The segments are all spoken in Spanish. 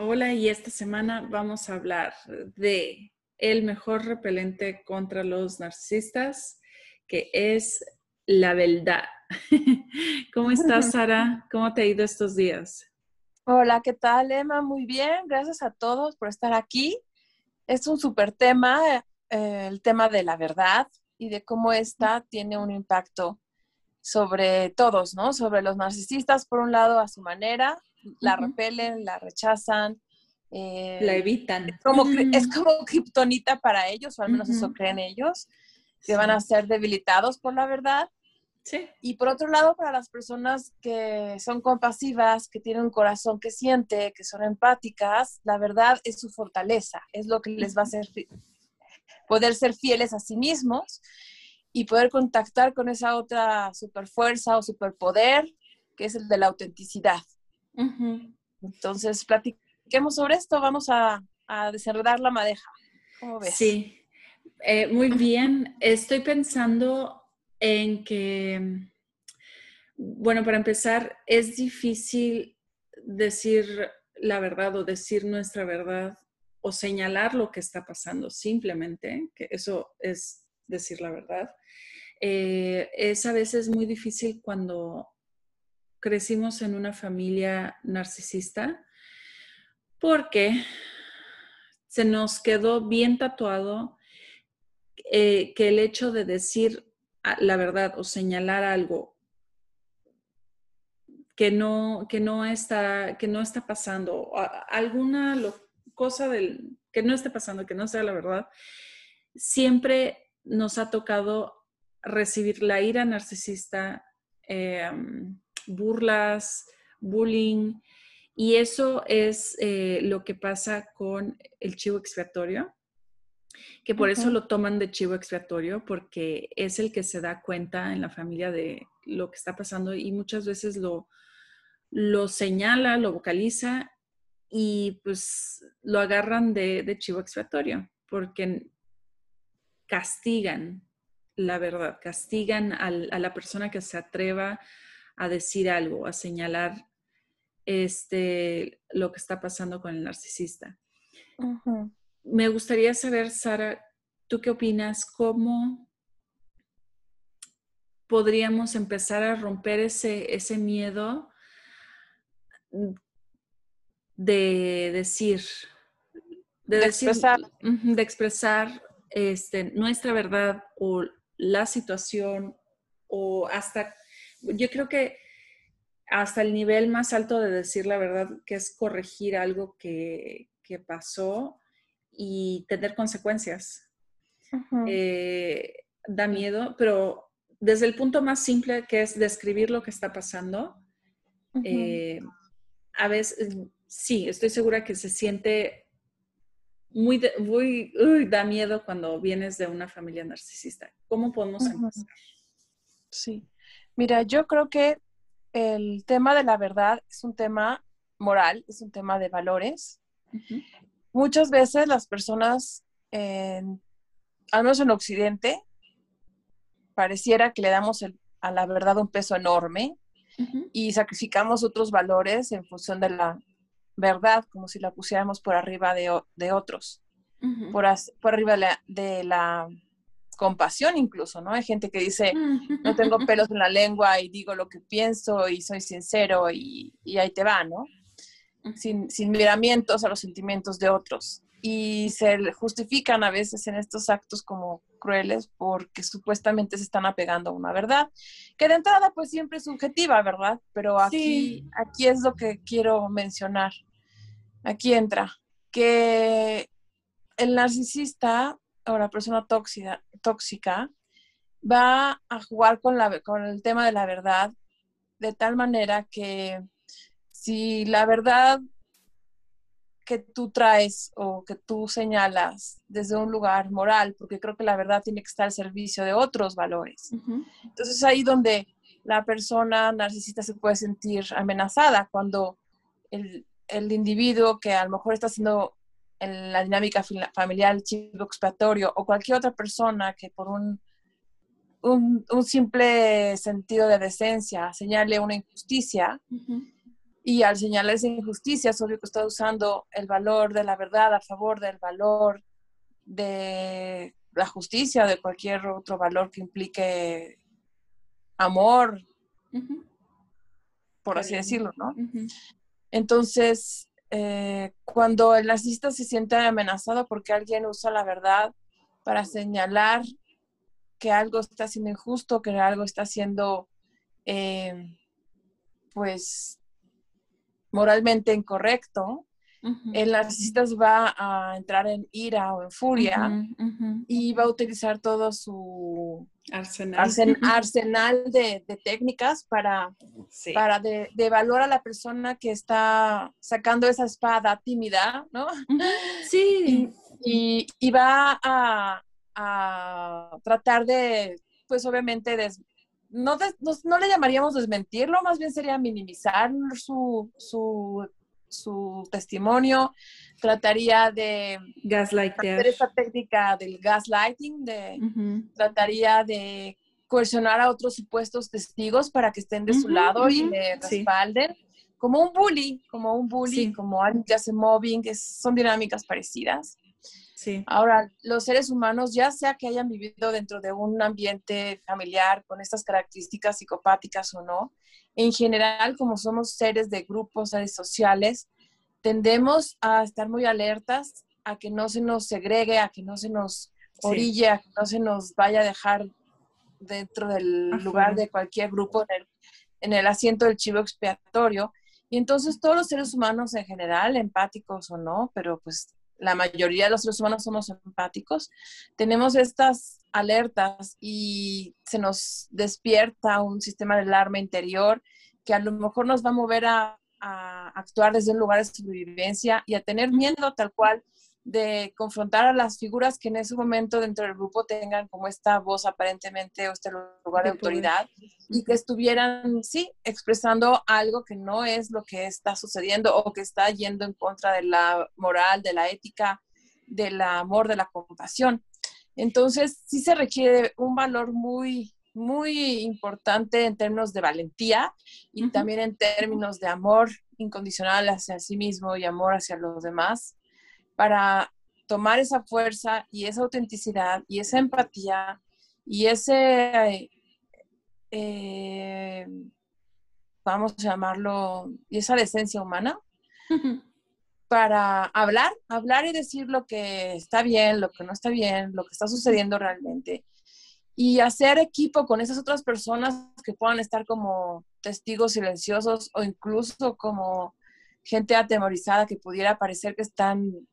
Hola, y esta semana vamos a hablar de el mejor repelente contra los narcisistas, que es la verdad. ¿Cómo estás, Sara? ¿Cómo te ha ido estos días? Hola, ¿qué tal, Emma? Muy bien, gracias a todos por estar aquí. Es un súper tema, eh, el tema de la verdad y de cómo esta tiene un impacto sobre todos, ¿no? Sobre los narcisistas, por un lado, a su manera, la repelen, la rechazan, eh, la evitan. Es como, es como kriptonita para ellos, o al menos eso creen ellos, que van a ser debilitados por la verdad. Sí. Y por otro lado, para las personas que son compasivas, que tienen un corazón que siente, que son empáticas, la verdad es su fortaleza, es lo que les va a hacer poder ser fieles a sí mismos y poder contactar con esa otra superfuerza o superpoder, que es el de la autenticidad. Entonces, platicamos platiquemos sobre esto, vamos a, a desenredar la madeja. ¿Cómo ves? Sí, eh, muy bien. Estoy pensando en que, bueno, para empezar, es difícil decir la verdad o decir nuestra verdad o señalar lo que está pasando simplemente, que eso es decir la verdad. Eh, es a veces muy difícil cuando crecimos en una familia narcisista porque se nos quedó bien tatuado eh, que el hecho de decir la verdad o señalar algo que no, que no, está, que no está pasando, alguna cosa del, que no esté pasando, que no sea la verdad, siempre nos ha tocado recibir la ira narcisista, em, burlas, bullying, y eso es eh, lo que pasa con el chivo expiatorio, que por eso lo toman de chivo expiatorio, porque es el que se da cuenta en la familia de lo que está pasando y muchas veces lo, lo señala, lo vocaliza y pues lo agarran de, de chivo expiatorio, porque castigan la verdad, castigan a la persona que se atreva a decir algo, a señalar este, lo que está pasando con el narcisista. Me gustaría saber, Sara, ¿tú qué opinas? ¿Cómo podríamos empezar a romper ese, ese miedo de decir, de, expresar, de expresar este, nuestra verdad o la situación o hasta, yo creo que hasta el nivel más alto de decir la verdad, que es corregir algo que, pasó y tener consecuencias. Eh, da miedo, pero desde el punto más simple que es describir lo que está pasando, eh, a veces, sí, estoy segura que se siente muy, muy da miedo cuando vienes de una familia narcisista. ¿Cómo podemos empezar? Sí, mira, yo creo que el tema de la verdad es un tema moral, es un tema de valores. Muchas veces las personas, al menos en Occidente, pareciera que le damos a la verdad un peso enorme y sacrificamos otros valores en función de la verdad, como si la pusiéramos por arriba de, otros, por, por, arriba de la compasión incluso, ¿no? Hay gente que dice, no tengo pelos en la lengua y digo lo que pienso y soy sincero y, ahí te va, ¿no? Sin, sin, miramientos a los sentimientos de otros. Y se justifican a veces en estos actos como crueles porque supuestamente se están apegando a una verdad, que de entrada pues siempre es subjetiva, ¿verdad? Pero aquí, aquí es lo que quiero mencionar. Aquí entra que el narcisista o la persona tóxica, tóxica va a jugar con, la, con el tema de la verdad de tal manera que si la verdad que tú traes o que tú señalas desde un lugar moral, porque creo que la verdad tiene que estar al servicio de otros valores. Entonces ahí donde la persona narcisista se puede sentir amenazada cuando el, el individuo que a lo mejor está haciendo en la dinámica familiar el chivo expiatorio o cualquier otra persona que por un, un, simple sentido de decencia señale una injusticia, y al señalar esa injusticia, es obvio que está usando el valor de la verdad a favor del valor de la justicia o de cualquier otro valor que implique amor, por así decirlo, ¿no? Entonces, eh, cuando el narcisista se siente amenazado porque alguien usa la verdad para señalar que algo está siendo injusto, que algo está siendo, eh, pues, moralmente incorrecto, el narcisista va a entrar en ira o en furia y va a utilizar todo su arsenal, arsenal de, técnicas para, para de, a la persona que está sacando esa espada tímida, ¿no? Sí. Y, va a, a, tratar de, pues obviamente, no, no, le llamaríamos desmentirlo, más bien sería minimizar su, su, su testimonio, trataría de hacer esa técnica del gaslighting, de, trataría de coercionar a otros supuestos testigos para que estén de su lado y le respalden. Como un bully, como un bully, como alguien que hace mobbing, son dinámicas parecidas. Ahora, los seres humanos, ya sea que hayan vivido dentro de un ambiente familiar con estas características psicopáticas o no, en general, como somos seres de grupos, seres sociales, tendemos a estar muy alertas a que no se nos segregue, a que no se nos orille, a que no se nos vaya a dejar dentro del lugar de cualquier grupo en el, en el asiento del chivo expiatorio. Y entonces todos los seres humanos en general, empáticos o no, pero pues la mayoría de los seres humanos somos empáticos, tenemos estas alertas y se nos despierta un sistema de alarma interior que a lo mejor nos va a mover a, actuar desde un lugar de sobrevivencia y a tener miedo tal cual de confrontar a las figuras que en ese momento dentro del grupo tengan como esta voz aparentemente o este lugar de autoridad y que estuvieran, sí, expresando algo que no es lo que está sucediendo o que está yendo en contra de la moral, de la ética, del amor, de la compasión. Entonces, sí se requiere un valor muy, muy importante en términos de valentía y también en términos de amor incondicional hacia sí mismo y amor hacia los demás para tomar esa fuerza y esa autenticidad y esa empatía y ese, eh, vamos a llamarlo, y esa decencia humana para hablar, hablar y decir lo que está bien, lo que no está bien, lo que está sucediendo realmente. Y hacer equipo con esas otras personas que puedan estar como testigos silenciosos o incluso como gente atemorizada que pudiera parecer que están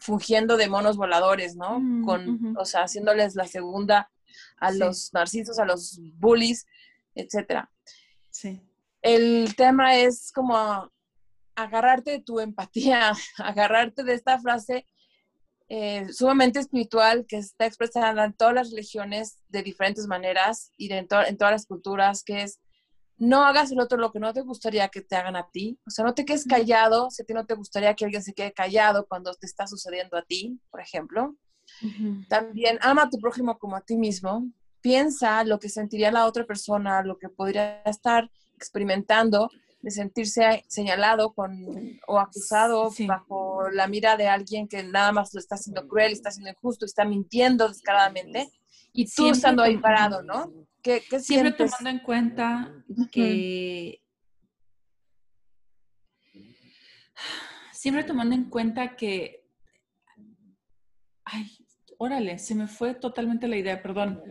fungiendo de monos voladores, ¿no? Mm, Con, o sea, haciéndoles la segunda a los narcisos, a los bullies, etcétera. Sí. El tema es como agarrarte de tu empatía, agarrarte de esta frase eh, sumamente espiritual que está expresada en todas las religiones de diferentes maneras y en todas las culturas, que es no hagas el otro lo que no te gustaría que te hagan a ti. O sea, no te quedes callado si a ti no te gustaría que alguien se quede callado cuando te está sucediendo a ti, por ejemplo. También ama a tu prójimo como a ti mismo. Piensa lo que sentiría la otra persona, lo que podría estar experimentando de sentirse señalado con, o acusado bajo la mira de alguien que nada más lo está haciendo cruel, está haciendo injusto, está mintiendo descaradamente y tú estando ahí parado, ¿no? ¿Qué, Siempre tomando en cuenta que... Siempre tomando en cuenta que... Ay, órale, se me fue totalmente la idea, perdón.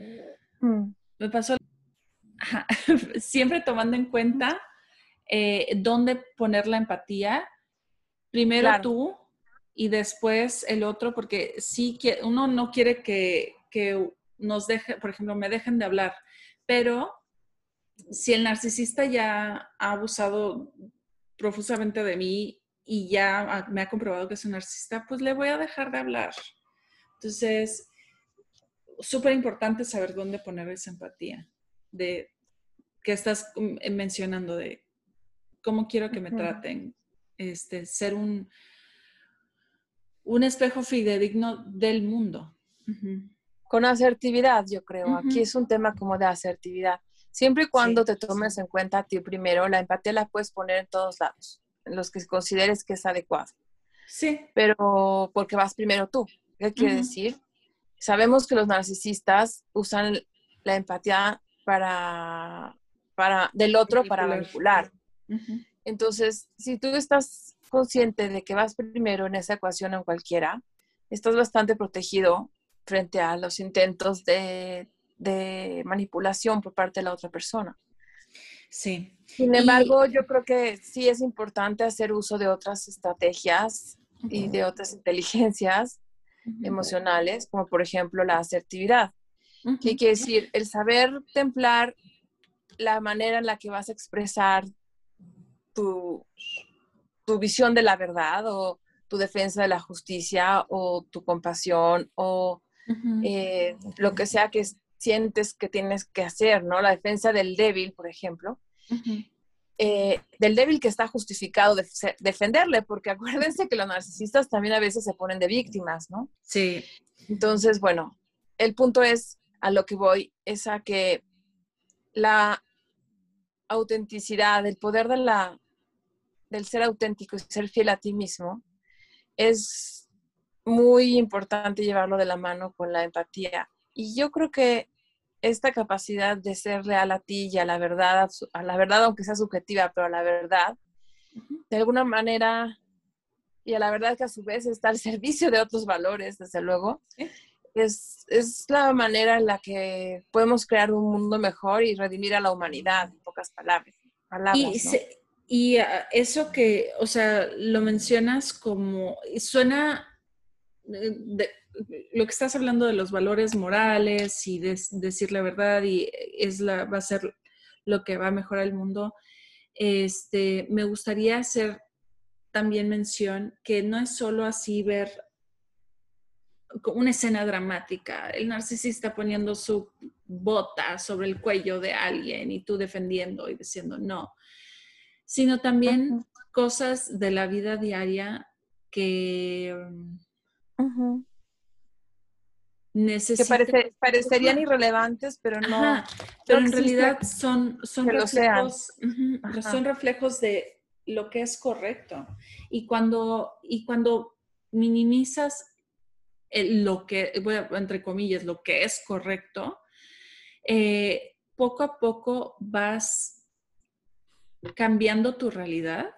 Mm. Me pasó... Siempre tomando en cuenta eh, dónde poner la empatía. Primero tú y después el otro, porque sí que uno no quiere que, que nos deje, por ejemplo, me dejen de hablar, pero si el narcisista ya ha abusado profusamente de mí y ya me ha comprobado que es un narcisista, pues le voy a dejar de hablar. Entonces, súper importante saber dónde poner esa empatía, de que estás eh, mencionando, de cómo quiero que me traten, este, ser un, un espejo fidedigno del mundo. Con asertividad, yo creo. Aquí es un tema como de asertividad. Siempre y cuando te tomes en cuenta a ti primero, la empatía la puedes poner en todos lados, en los que consideres que es adecuado. Sí. Pero porque vas primero tú. ¿Qué quiere decir? Sabemos que los narcisistas usan la empatía para, para del otro para manipular. Entonces, si tú estás consciente de que vas primero en esa ecuación en cualquiera, estás bastante protegido frente a los intentos de, manipulación por parte de la otra persona. Sí. Sin embargo, yo creo que sí es importante hacer uso de otras estrategias y de otras inteligencias emocionales, como por ejemplo la asertividad. ¿Qué quiere decir? El saber templar la manera en la que vas a expresar tu, tu visión de la verdad o tu defensa de la justicia o tu compasión o eh, lo que sea que sientes que tienes que hacer, ¿no? La defensa del débil, por ejemplo. Eh, del débil que está justificado defenderle, porque acuérdense que los narcisistas también a veces se ponen de víctimas, ¿no? Sí. Entonces, bueno, el punto es, a lo que voy, es a que la autenticidad, el poder de la, del ser auténtico y ser fiel a ti mismo, es muy importante llevarlo de la mano con la empatía. Y yo creo que esta capacidad de ser real a ti y a la verdad, a la verdad aunque sea subjetiva, pero a la verdad, de alguna manera, y a la verdad que a su vez está al servicio de otros valores, desde luego, es, es, la manera en la que podemos crear un mundo mejor y redimir a la humanidad, en pocas palabras. y, ah, eso que, o sea, lo mencionas como, suena de, lo que estás hablando de los valores morales y de, decir la verdad y es la, va a ser lo que va a mejorar el mundo, este, me gustaría hacer también mención que no es solo así ver una escena dramática, el narcisista poniendo su bota sobre el cuello de alguien y tú defendiendo y diciendo no, sino también cosas de la vida diaria que que parecerían irrelevantes, pero no. pero en realidad son, son, reflejos, son reflejos de lo que es correcto. Y cuando, y cuando minimizas lo que, voy a, entre comillas, lo que es correcto, eh, poco a poco vas cambiando tu realidad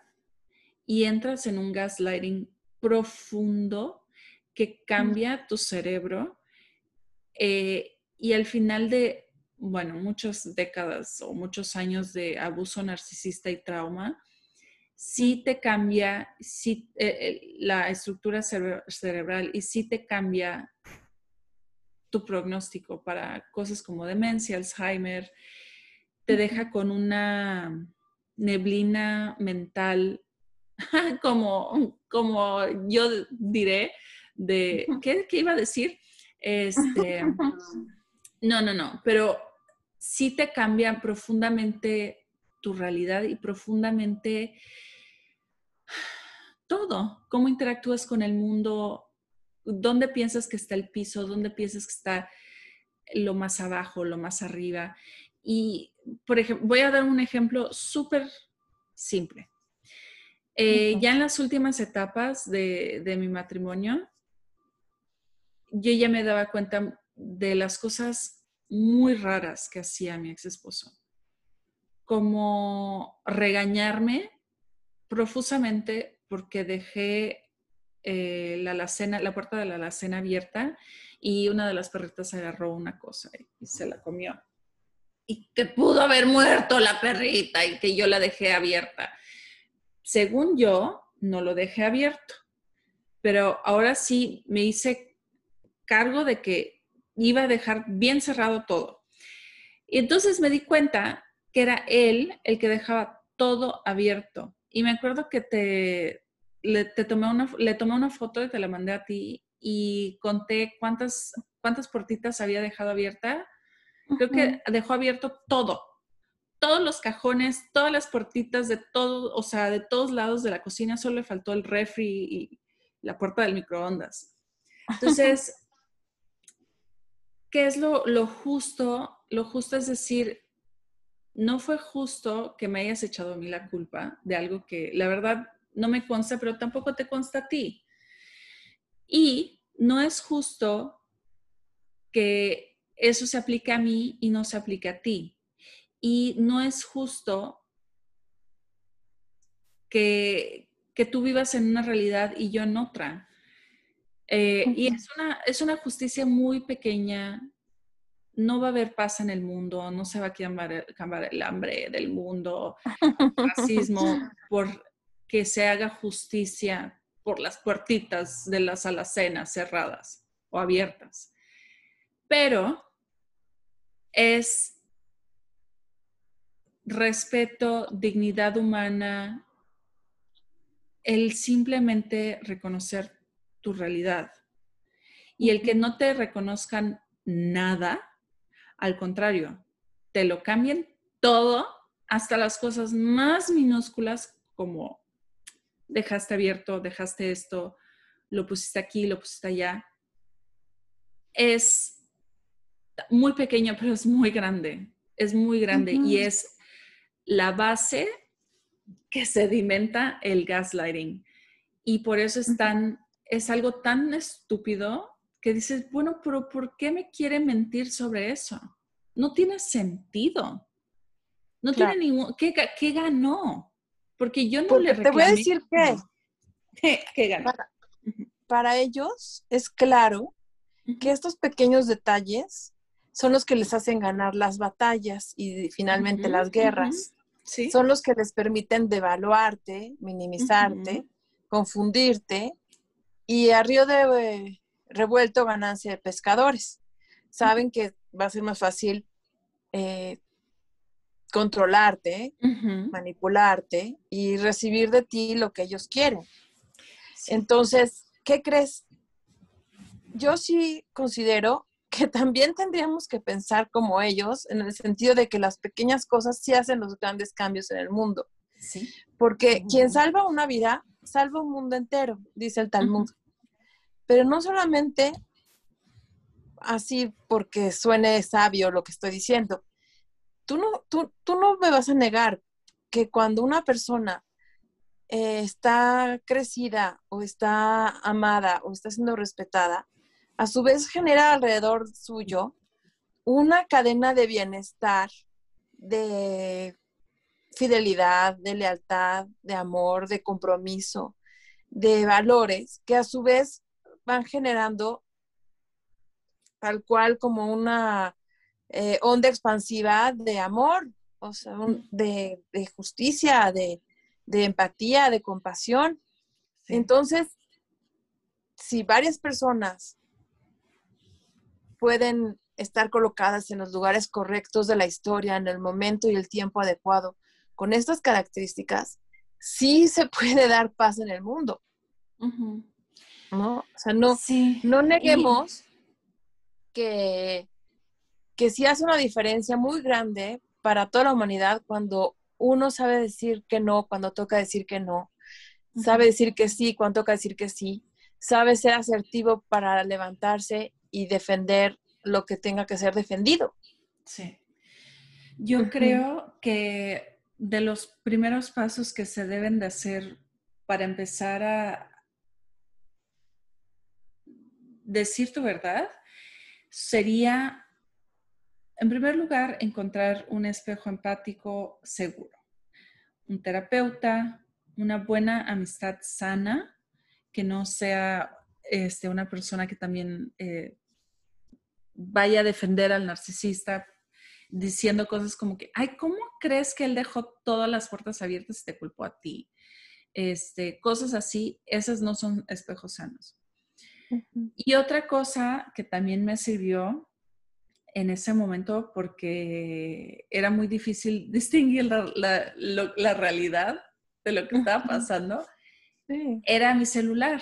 y entras en un gaslighting profundo que cambia tu cerebro eh, y al final de, bueno, muchas décadas o muchos años de abuso narcisista y trauma, sí te cambia sí, eh, la estructura cerebral y sí te cambia tu pronóstico para cosas como demencia, Alzheimer, te deja con una neblina mental, como, como yo diré, de, ¿qué, ¿qué, iba a decir? Este, no, no, no, pero sí te cambia profundamente tu realidad y profundamente todo, cómo interactúas con el mundo, dónde piensas que está el piso, dónde piensas que está lo más abajo, lo más arriba. Y, por ejemplo, voy a dar un ejemplo súper simple. Eh, ya en las últimas etapas de, de mi matrimonio, yo ya me daba cuenta de las cosas muy raras que hacía mi ex esposo, como regañarme profusamente porque dejé eh, la, alacena, la puerta de la alacena abierta y una de las perritas agarró una cosa y, se la comió. Y que pudo haber muerto la perrita y que yo la dejé abierta. Según yo, no lo dejé abierto, pero ahora sí me hice cargo de que iba a dejar bien cerrado todo. Y entonces me di cuenta que era él el que dejaba todo abierto y me acuerdo que te, le, te tomé una, le tomé una foto y te la mandé a ti y conté cuántas, cuántas puertitas había dejado abierta. Creo que dejó abierto todo, todos los cajones, todas las puertitas de todo, o sea, de todos lados de la cocina, solo le faltó el refri y la puerta del microondas. Entonces, ¿qué es lo, justo? Lo justo es decir, no fue justo que me hayas echado a mí la culpa de algo que la verdad no me consta, pero tampoco te consta a ti. Y no es justo que eso se aplique a mí y no se aplique a ti. Y no es justo que, que tú vivas en una realidad y yo en otra. Eh, y es una, es una justicia muy pequeña, no va a haber paz en el mundo, no se va a acabar, el hambre del mundo, racismo, por que se haga justicia por las puertitas de las alacenas cerradas o abiertas. Pero es respeto, dignidad humana, el simplemente reconocer tu realidad. Y el que no te reconozcan nada, al contrario, te lo cambien todo, hasta las cosas más minúsculas como dejaste abierto, dejaste esto, lo pusiste aquí, lo pusiste allá. Es muy pequeño, pero es muy grande. Es muy grande y es la base que sedimenta el gaslighting. Y por eso es tan, es algo tan estúpido que dices, bueno, pero ¿por qué me quiere mentir sobre eso? No tiene sentido. No tiene ningún... ¿qué, ¿Qué, ganó? Porque yo no le reclamé. Te voy a decir que... ¿Qué ganó? Para, ellos es claro que estos pequeños detalles son los que les hacen ganar las batallas y finalmente las guerras. ¿Sí? Son los que les permiten devaluarte, minimizarte, confundirte y a río de, revuelto ganancia de pescadores. Saben que va a ser más fácil eh, controlarte, manipularte y recibir de ti lo que ellos quieren. Entonces, ¿qué crees? Yo sí considero que también tendríamos que pensar como ellos, en el sentido de que las pequeñas cosas sí hacen los grandes cambios en el mundo. Porque quien salva una vida, salva un mundo entero, dice el Talmud. Pero no solamente así porque suene sabio lo que estoy diciendo. Tú no, tú, no me vas a negar que cuando una persona eh, está crecida o está amada o está siendo respetada, a su vez genera alrededor suyo una cadena de bienestar, de fidelidad, de lealtad, de amor, de compromiso, de valores, que a su vez van generando tal cual como una eh, onda expansiva de amor, o sea, de, justicia, de, empatía, de compasión. Entonces, si varias personas pueden estar colocadas en los lugares correctos de la historia, en el momento y el tiempo adecuado, con estas características, sí se puede dar paz en el mundo. ¿No? O sea, no, no neguemos que, que sí hace una diferencia muy grande para toda la humanidad cuando uno sabe decir que no, cuando toca decir que no, sabe decir que sí, cuando toca decir que sí, sabe ser asertivo para levantarse y defender lo que tenga que ser defendido. Sí. Yo creo que de los primeros pasos que se deben de hacer para empezar a, decir tu verdad sería, en primer lugar, encontrar un espejo empático seguro, un terapeuta, una buena amistad sana, que no sea este, una persona que también eh, vaya a defender al narcisista diciendo cosas como que, ay, ¿cómo crees que él dejó todas las puertas abiertas y te culpó a ti? Este, cosas así, esas no son espejos sanos. Y otra cosa que también me sirvió en ese momento, porque era muy difícil distinguir la, realidad de lo que estaba pasando, era mi celular.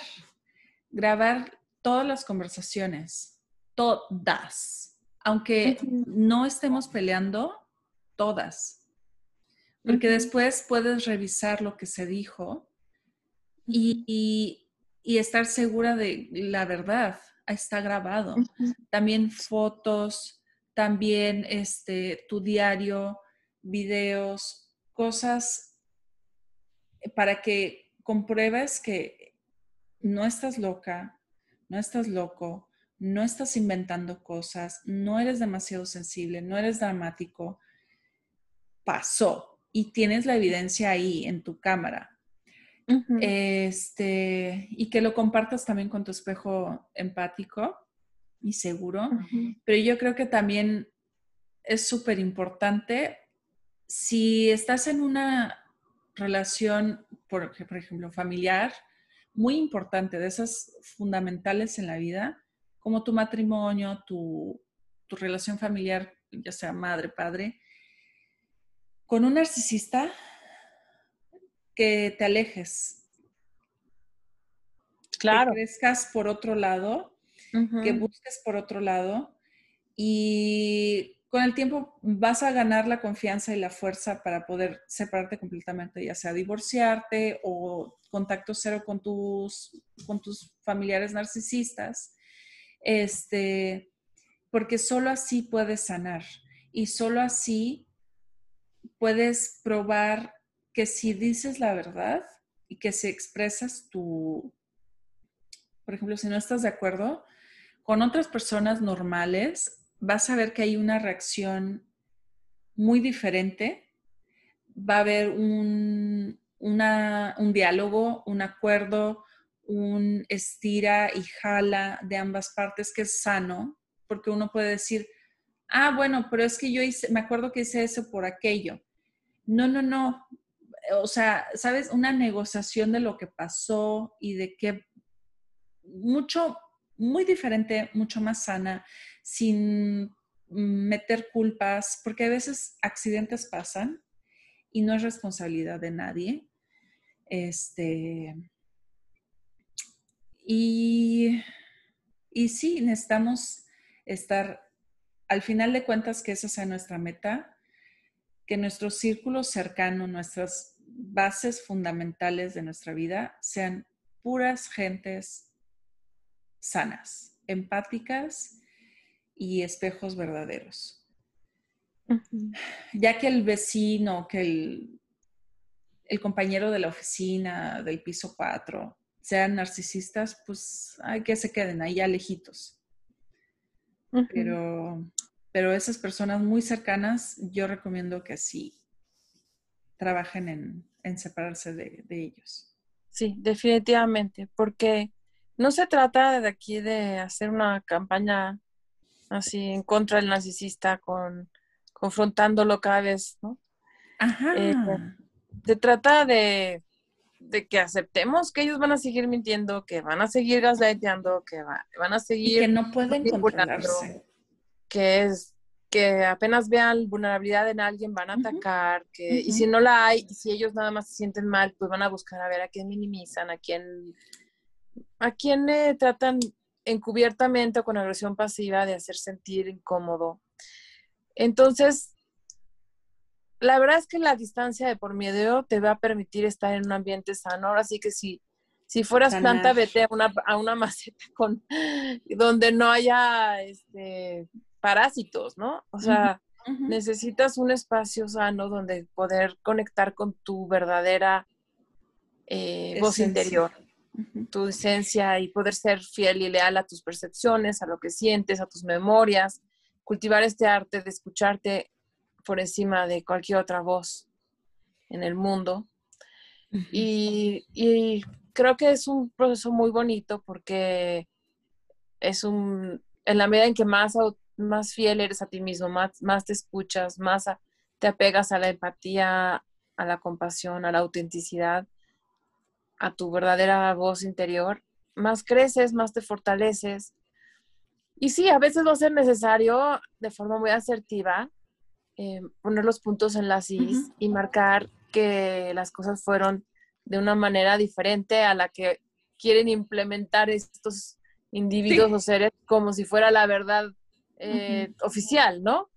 Grabar todas las conversaciones, todas. Aunque no estemos peleando, todas. Porque después puedes revisar lo que se dijo y, estar segura de la verdad. Está grabado. También fotos, también este, tu diario, videos, cosas para que compruebes que no estás loca, no estás loco, no estás inventando cosas, no eres demasiado sensible, no eres dramático. Pasó y tienes la evidencia ahí en tu cámara. Este, y que lo compartas también con tu espejo empático y seguro. Pero yo creo que también es súper importante si estás en una relación, por, por ejemplo, familiar, muy importante, de esas fundamentales en la vida, como tu matrimonio, tu, tu relación familiar, ya sea madre, padre, con un narcisista, que te alejes. Claro. Que crezcas por otro lado, que busques por otro lado y con el tiempo vas a ganar la confianza y la fuerza para poder separarte completamente, ya sea divorciarte o contacto cero con tus, con tus familiares narcisistas, este, porque solo así puedes sanar y solo así puedes probar que si dices la verdad y que si expresas tu, por ejemplo, si no estás de acuerdo, con otras personas normales vas a ver que hay una reacción muy diferente. Va a haber un, un diálogo, un acuerdo, un estira y jala de ambas partes que es sano, porque uno puede decir, ah, bueno, pero es que yo hice, me acuerdo que hice eso por aquello. No, no, no. O sea, ¿sabes? Una negociación de lo que pasó y de qué mucho, muy diferente, mucho más sana, sin meter culpas, porque a veces accidentes pasan y no es responsabilidad de nadie. Este, y, y sí, necesitamos estar, al final de cuentas, que esa sea nuestra meta, que nuestro círculo cercano, nuestras bases fundamentales de nuestra vida sean puras gentes sanas, empáticas y espejos verdaderos. Ya que el vecino, que el, el, compañero de la oficina, del piso 4, sean narcisistas, pues hay que se queden ahí ya lejitos. Pero, pero esas personas muy cercanas, yo recomiendo que sí trabajen en, en separarse de, de ellos. Sí, definitivamente, porque no se trata de aquí de hacer una campaña así en contra del narcisista, con confrontándolo cada vez, ¿no? Ajá. Eh, se trata de, que aceptemos que ellos van a seguir mintiendo, que van a seguir gaslightando, que van a seguir... que no pueden controlarse. Que es que apenas vean vulnerabilidad en alguien van a atacar, que, y si no la hay, y si ellos nada más se sienten mal, pues van a buscar a ver a quién minimizan, a quién a quién le tratan encubiertamente o con agresión pasiva de hacer sentir incómodo. Entonces, la verdad es que la distancia de por medio te va a permitir estar en un ambiente sano. Ahora sí que si, si fueras planta, vete a una, a una maceta con, donde no haya este, parásitos, ¿no? O sea, necesitas un espacio sano donde poder conectar con tu verdadera eh, voz interior. Tu esencia y poder ser fiel y leal a tus percepciones, a lo que sientes, a tus memorias, cultivar este arte de escucharte por encima de cualquier otra voz en el mundo. y, creo que es un proceso muy bonito porque es un, en la medida en que más, más fiel eres a ti mismo, más, más te escuchas, más te apegas a la empatía, a la compasión, a la autenticidad, a tu verdadera voz interior, más creces, más te fortaleces. Y sí, a veces va a ser necesario de forma muy asertiva eh, poner los puntos en las is y marcar que las cosas fueron de una manera diferente a la que quieren implementar estos individuos o seres como si fuera la verdad eh, oficial, ¿no?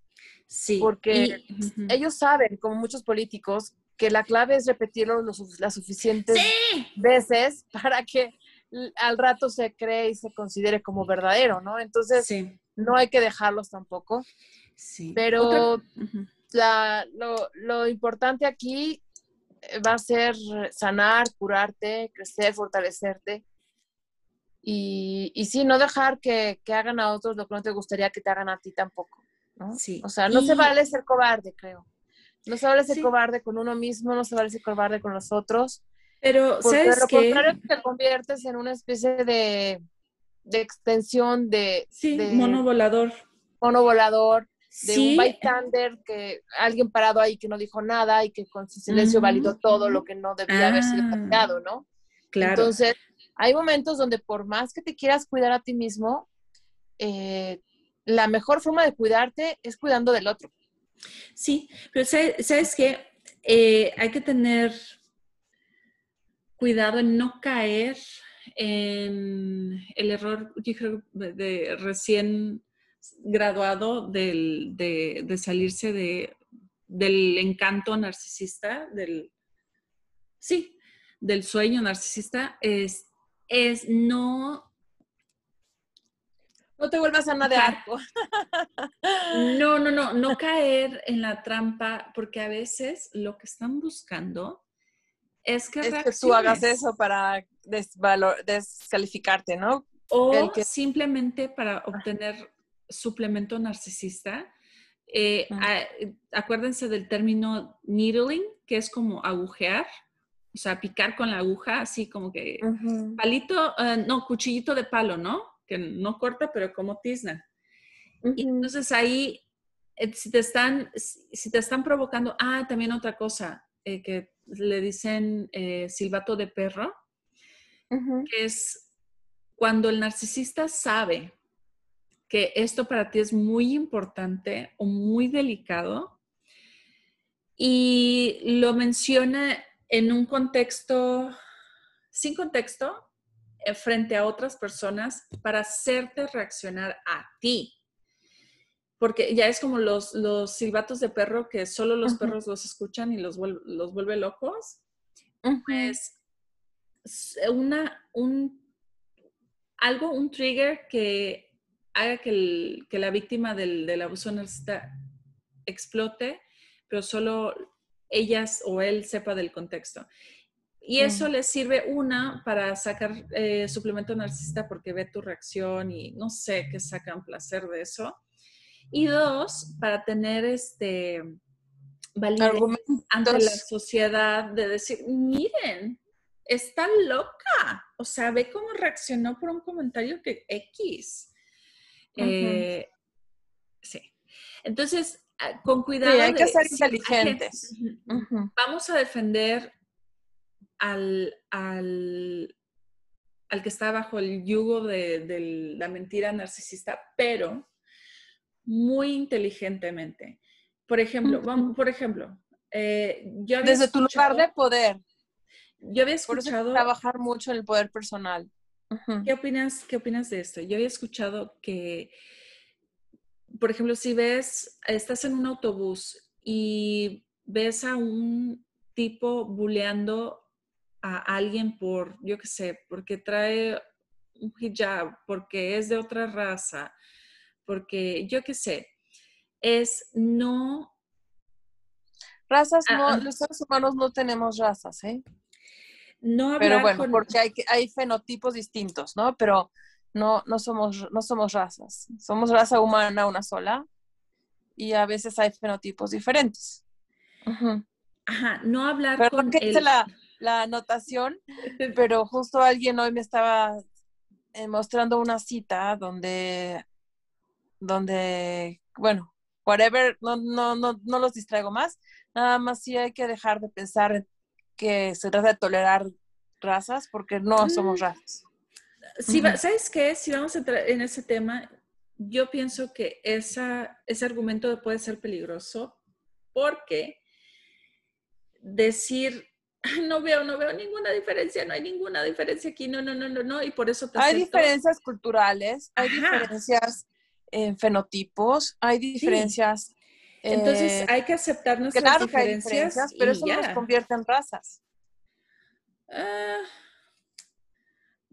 Sí. Porque ellos saben, como muchos políticos, que la clave es repetirlo las suficientes veces para que al rato se cree y se considere como verdadero, ¿no? Entonces, no hay que dejarlos tampoco. Sí. Pero lo, lo, importante aquí eh, va a ser sanar, curarte, crecer, fortalecerte. Y, y sí, no dejar que, que, hagan a otros lo que no te gustaría que te hagan a ti tampoco. ¿no? Sí. O sea, no se vale ser cobarde, creo. No se vale ser cobarde con uno mismo, no se vale ser cobarde con los otros. Pero, ¿sabes lo contrario, te conviertes en una especie de, de extensión de... Sí, mono volador. Mono volador, de un bystander, que alguien parado ahí que no dijo nada y que con su silencio validó todo lo que no debía haber sido cambiado, ah, ¿no? Claro. Entonces, hay momentos donde por más que te quieras cuidar a ti mismo, eh, la mejor forma de cuidarte es cuidando del otro. Sí, pero sabes, que eh, hay que tener cuidado en no caer en el error, de recién graduado de, salirse de, del encanto narcisista, del, sí, del sueño narcisista, es, es no... No te vuelvas a de arco. No, no, no, no caer en la trampa, porque a veces lo que están buscando es que, tú hagas eso para descalificarte, ¿no? O simplemente para obtener suplemento narcisista. Eh, acuérdense del término needling, que es como agujear, o sea, picar con la aguja, así como que palito, eh, no, cuchillito de palo, ¿no? Que no corta, pero como tizna. Y entonces ahí, eh, si te están, si te están provocando, ah, también otra cosa, que le dicen silbato de perro, que es cuando el narcisista sabe que esto para ti es muy importante o muy delicado y lo menciona en un contexto, sin contexto, eh, frente a otras personas para hacerte reaccionar a ti. Porque ya es como los, los silbatos de perro que solo los perros los escuchan y los, los vuelve locos. Pues una, un, algo, un trigger que haga que, la víctima del, abuso narcisista explote, pero solo ellas o él sepa del contexto. Y eso les sirve, una, para sacar eh, suplemento narcisista porque ve tu reacción y no sé qué sacan placer de eso. Y dos, para tener este validez ante la sociedad de decir, miren, está loca. O sea, ve cómo reaccionó por un comentario que X. Eh, sí. Entonces, con cuidado. hay que ser inteligentes. Vamos a defender al, al, que está bajo el yugo de, la mentira narcisista, pero muy inteligentemente. Por ejemplo, vamos, por ejemplo, eh, Desde tu lugar de poder. Yo había escuchado... trabajar mucho en el poder personal. ¿Qué opinas, ¿Qué opinas de esto? Yo había escuchado que, por ejemplo, si ves, estás en un autobús y ves a un tipo buleando a alguien por, yo qué sé, porque trae un hijab, porque es de otra raza, porque yo qué sé, es no... Razas, ah, no, ah. los seres humanos no tenemos razas, ¿eh? No Pero bueno, porque hay, hay fenotipos distintos, ¿no? Pero no, no, somos, no somos razas. Somos raza humana una sola y a veces hay fenotipos diferentes. Ajá, no hablar Perdón con que hice la, la anotación, pero justo alguien hoy me estaba eh, mostrando una cita donde, donde, bueno, whatever, no, no, no, no los distraigo más, nada más sí hay que dejar de pensar que se trata de tolerar razas porque no somos mm. Sí, ¿Sabes qué? Si vamos a entrar en ese tema, yo pienso que esa, ese argumento puede ser peligroso porque decir no veo, no veo ninguna diferencia, no hay ninguna diferencia aquí, no, no, no, no, no, y por eso te Hay diferencias culturales, hay diferencias en fenotipos, hay diferencias. Entonces eh, hay que aceptar nuestras diferencias, pero eso no nos convierte en razas. Ah,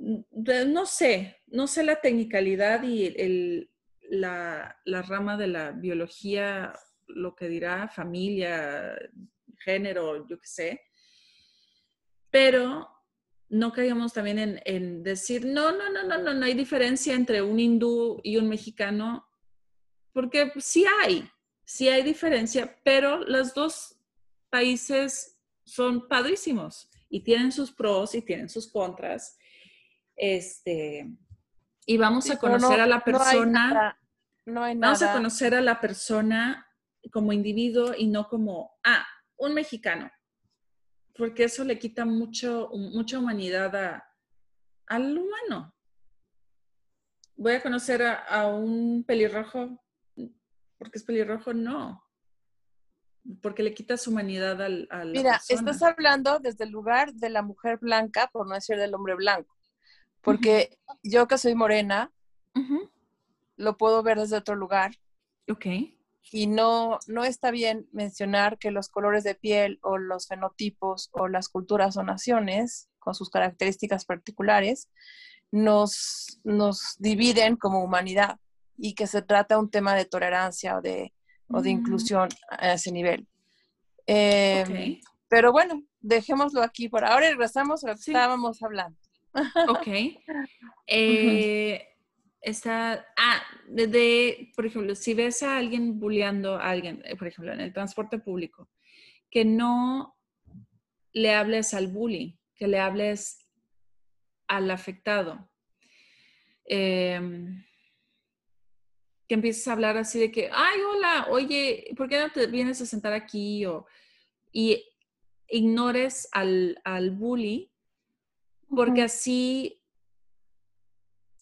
no sé, no sé la tecnicalidad y el, la, la, rama de la biología, lo que dirá familia, género, yo qué sé, pero no caigamos también en, en, decir, no, no, no, no, no, no hay diferencia entre un hindú y un mexicano, porque sí hay, sí hay diferencia, pero los dos países son padrísimos y tienen sus pros y tienen sus contras. Este, y vamos a conocer a la persona. No hay nada, Vamos a conocer a la persona como individuo y no como, ah, un mexicano. Porque eso le quita mucho, mucha humanidad al humano. Voy a conocer a, un pelirrojo porque es pelirrojo, no porque le quitas humanidad al, a la Mira, estás hablando desde el lugar de la mujer blanca, por no decir del hombre blanco. Porque yo que soy morena, lo puedo ver desde otro lugar. Ok. Y no, no está bien mencionar que los colores de piel o los fenotipos o las culturas o naciones, con sus características particulares, nos, nos dividen como humanidad y que se trata un tema de tolerancia o de o de inclusión a ese nivel. Em, pero bueno, dejémoslo aquí por ahora y regresamos a lo que estábamos hablando. Ok. Eh, está, ah, de, por ejemplo, si ves a alguien bulleando a alguien, eh, por ejemplo, en el transporte público, que no le hables al bully, que le hables al afectado. Eh, que empieces a hablar así de que, ay, hola, oye, ¿por qué no te vienes a sentar aquí? O, y ignores al, al bully, porque así...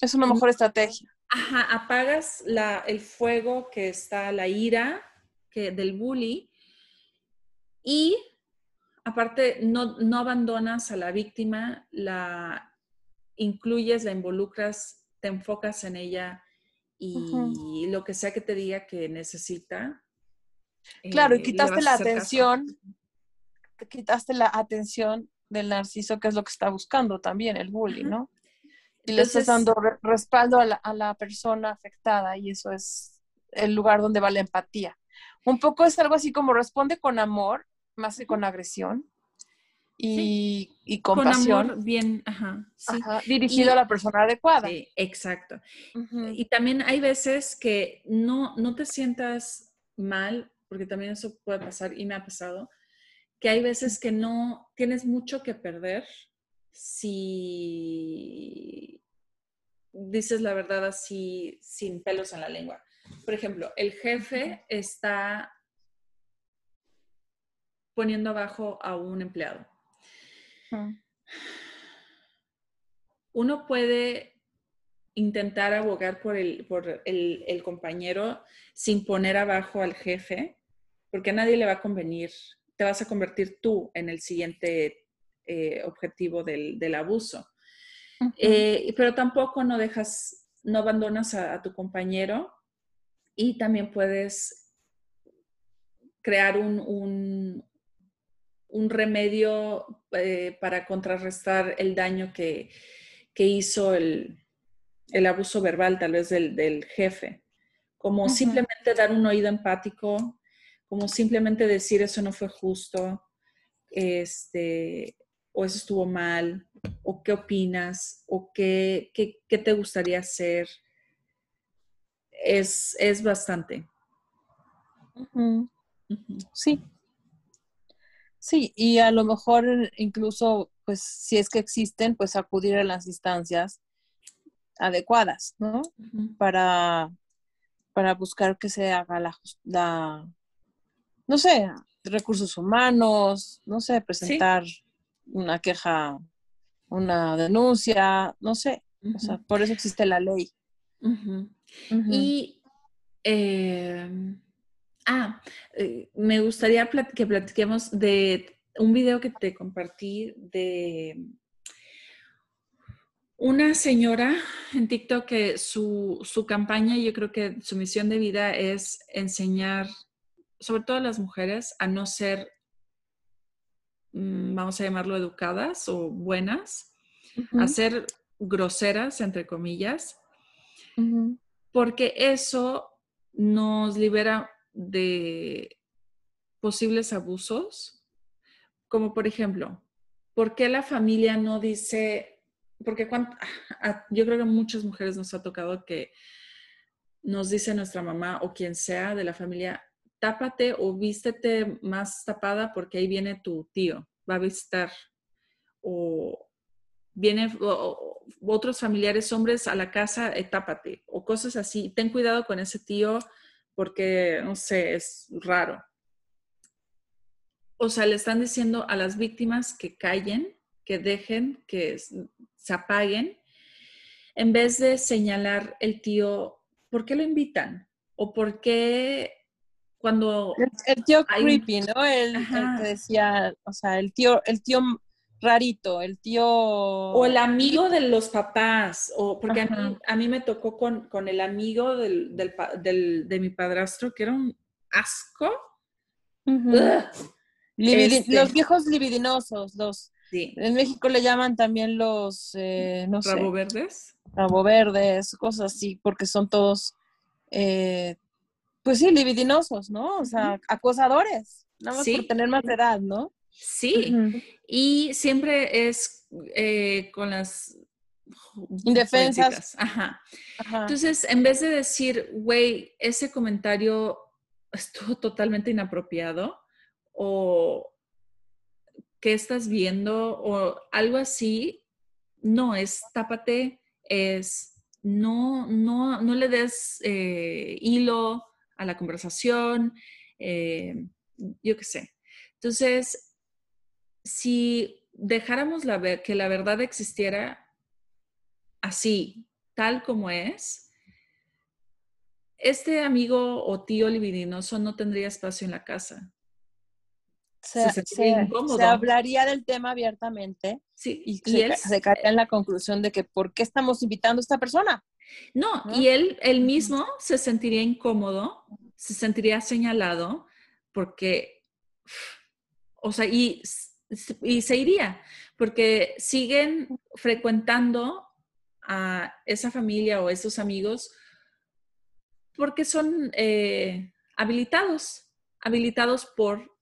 Es una mejor estrategia. Ajá, apagas la, el fuego que está, la ira que, del bully y aparte no, no abandonas a la víctima, la incluyes, la involucras, te enfocas en ella y lo que sea que te diga que necesita. Claro, y eh, quitaste la atención, quitaste la atención del narciso, que es lo que está buscando también el bully, ¿no? Y le estás dando respaldo a la, a la, persona afectada y eso es el lugar donde va la empatía. Un poco es algo así como responde con amor más que con agresión y, y compasión. Con amor bien, ajá, dirigido a la persona adecuada. Sí, exacto. Y también hay veces que no, no te sientas mal, porque también eso puede pasar y me ha pasado, que hay veces que no tienes mucho que perder si dices la verdad así sin pelos en la lengua. Por ejemplo, el jefe está poniendo abajo a un empleado uno puede intentar abogar por, el, por el, compañero sin poner abajo al jefe, porque a nadie le va a convenir. Te vas a convertir tú en el siguiente eh, objetivo del, abuso. Eh, pero tampoco no dejas, no abandonas a, tu compañero y también puedes crear un, un remedio eh, para contrarrestar el daño que, hizo el, abuso verbal, tal vez del, jefe. Como simplemente dar un oído empático, como simplemente decir eso no fue justo, este, o eso estuvo mal, o qué opinas, o qué, qué, te gustaría hacer. Es, bastante. Sí, Sí, y a lo mejor incluso, pues si es que existen, pues acudir a las instancias adecuadas, ¿no? para, para buscar que se haga la, la, no sé, recursos humanos, no sé, presentar una queja, una denuncia, no sé. O sea, por eso existe la ley. Y em, Ah, eh, me gustaría que platiquemos de un video que te compartí de una señora en TikTok que su, su campaña, yo creo que su misión de vida es enseñar, sobre todo las mujeres, a no ser, mm, vamos a llamarlo, educadas o buenas, a ser groseras, entre comillas, porque eso nos libera de posibles abusos, como por ejemplo, ¿por qué la familia no dice, porque yo creo que a muchas mujeres nos ha tocado que nos dice nuestra mamá o quien sea de la familia, tápate o vístete más tapada porque ahí viene tu tío, va a visitar o vienen otros familiares hombres a la casa, eh, tápate o cosas así. Ten cuidado con ese tío porque, no sé, es raro. O sea, le están diciendo a las víctimas que callen, que dejen, que se apaguen, en vez de señalar el tío, ¿por qué lo invitan? ¿O por qué cuando... El, tío creepy, ¿no? El, el, que decía, o sea, el tío, el tío rarito, el tío... O el amigo de los papás, o porque a mí, me tocó con, el amigo del, de mi padrastro, que era un asco. Este los viejos libidinosos, los... En México le llaman también los, eh, no sé. ¿Rabo verdes? Rabo verdes, cosas así, porque son todos, eh, pues sí, libidinosos, ¿no? O sea, acosadores, nada más por tener más edad, ¿no? Sí, y siempre es eh, con las indefensas. Ajá. Entonces, en vez de decir, güey, ese comentario estuvo totalmente inapropiado o qué estás viendo o algo así, no, es tápate, es no, no, no le des eh, hilo a la conversación, eh, yo qué sé. Entonces, si dejáramos la que la verdad existiera así, tal como es, este amigo o tío libidinoso no tendría espacio en la casa. Se, se, hablaría del tema abiertamente sí, y, se, caería en la conclusión de que ¿por qué estamos invitando a esta persona? No, y él, él mismo se sentiría incómodo, se sentiría señalado, porque, o sea, y y se iría, porque siguen frecuentando a esa familia o esos amigos porque son eh, habilitados, habilitados por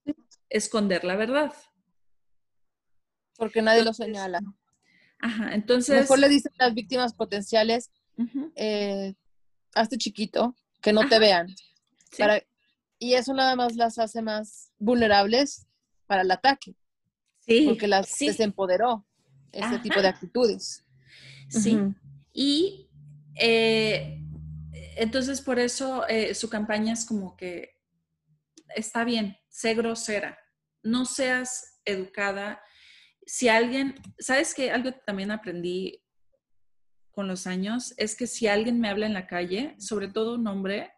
esconder la verdad. Porque nadie lo señala. Ajá, entonces... Mejor le dicen las víctimas potenciales, eh, hazte chiquito, que no te vean. y eso nada más las hace más vulnerables para el ataque. Porque las desempoderó ese tipo de actitudes. Sí. Y eh, entonces por eso eh, su campaña es como que está bien, sé grosera, no seas educada. Si alguien, ¿sabes qué? Algo que también aprendí con los años es que si alguien me habla en la calle, sobre todo un hombre,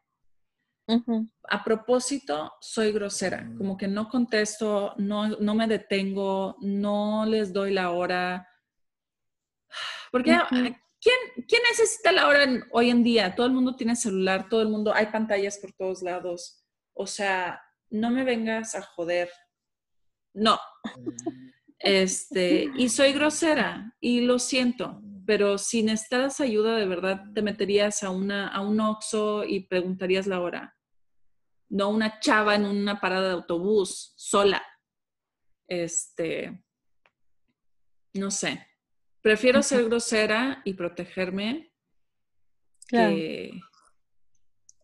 a propósito, soy grosera, como que no contesto, no, no me detengo, no les doy la hora. Porque, ¿quién, ¿quién, necesita la hora hoy en día? Todo el mundo tiene celular, todo el mundo, hay pantallas por todos lados. O sea, no me vengas a joder. No. Este, y soy grosera y lo siento, pero si necesitas ayuda de verdad, te meterías a, una, a un Oxxo y preguntarías la hora no una chava en una parada de autobús sola. Este, no sé. Prefiero ser grosera y protegerme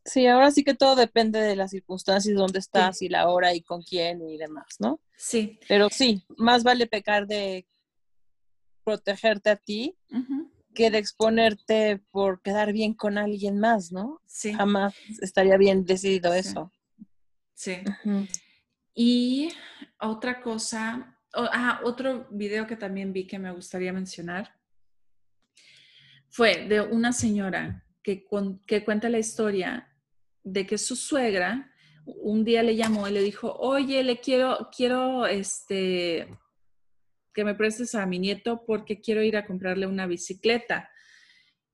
Sí, ahora sí que todo depende de las circunstancias, dónde estás y la hora y con quién y demás, ¿no? Sí. Pero sí, más vale pecar de protegerte a ti que de exponerte por quedar bien con alguien más, ¿no? Sí. Jamás estaría bien decidido eso. Sí. Y otra cosa, ah, otro video que también vi que me gustaría mencionar fue de una señora que, que cuenta la historia de que su suegra un día le llamó y le dijo, oye, le quiero, quiero, este, que me prestes a mi nieto porque quiero ir a comprarle una bicicleta.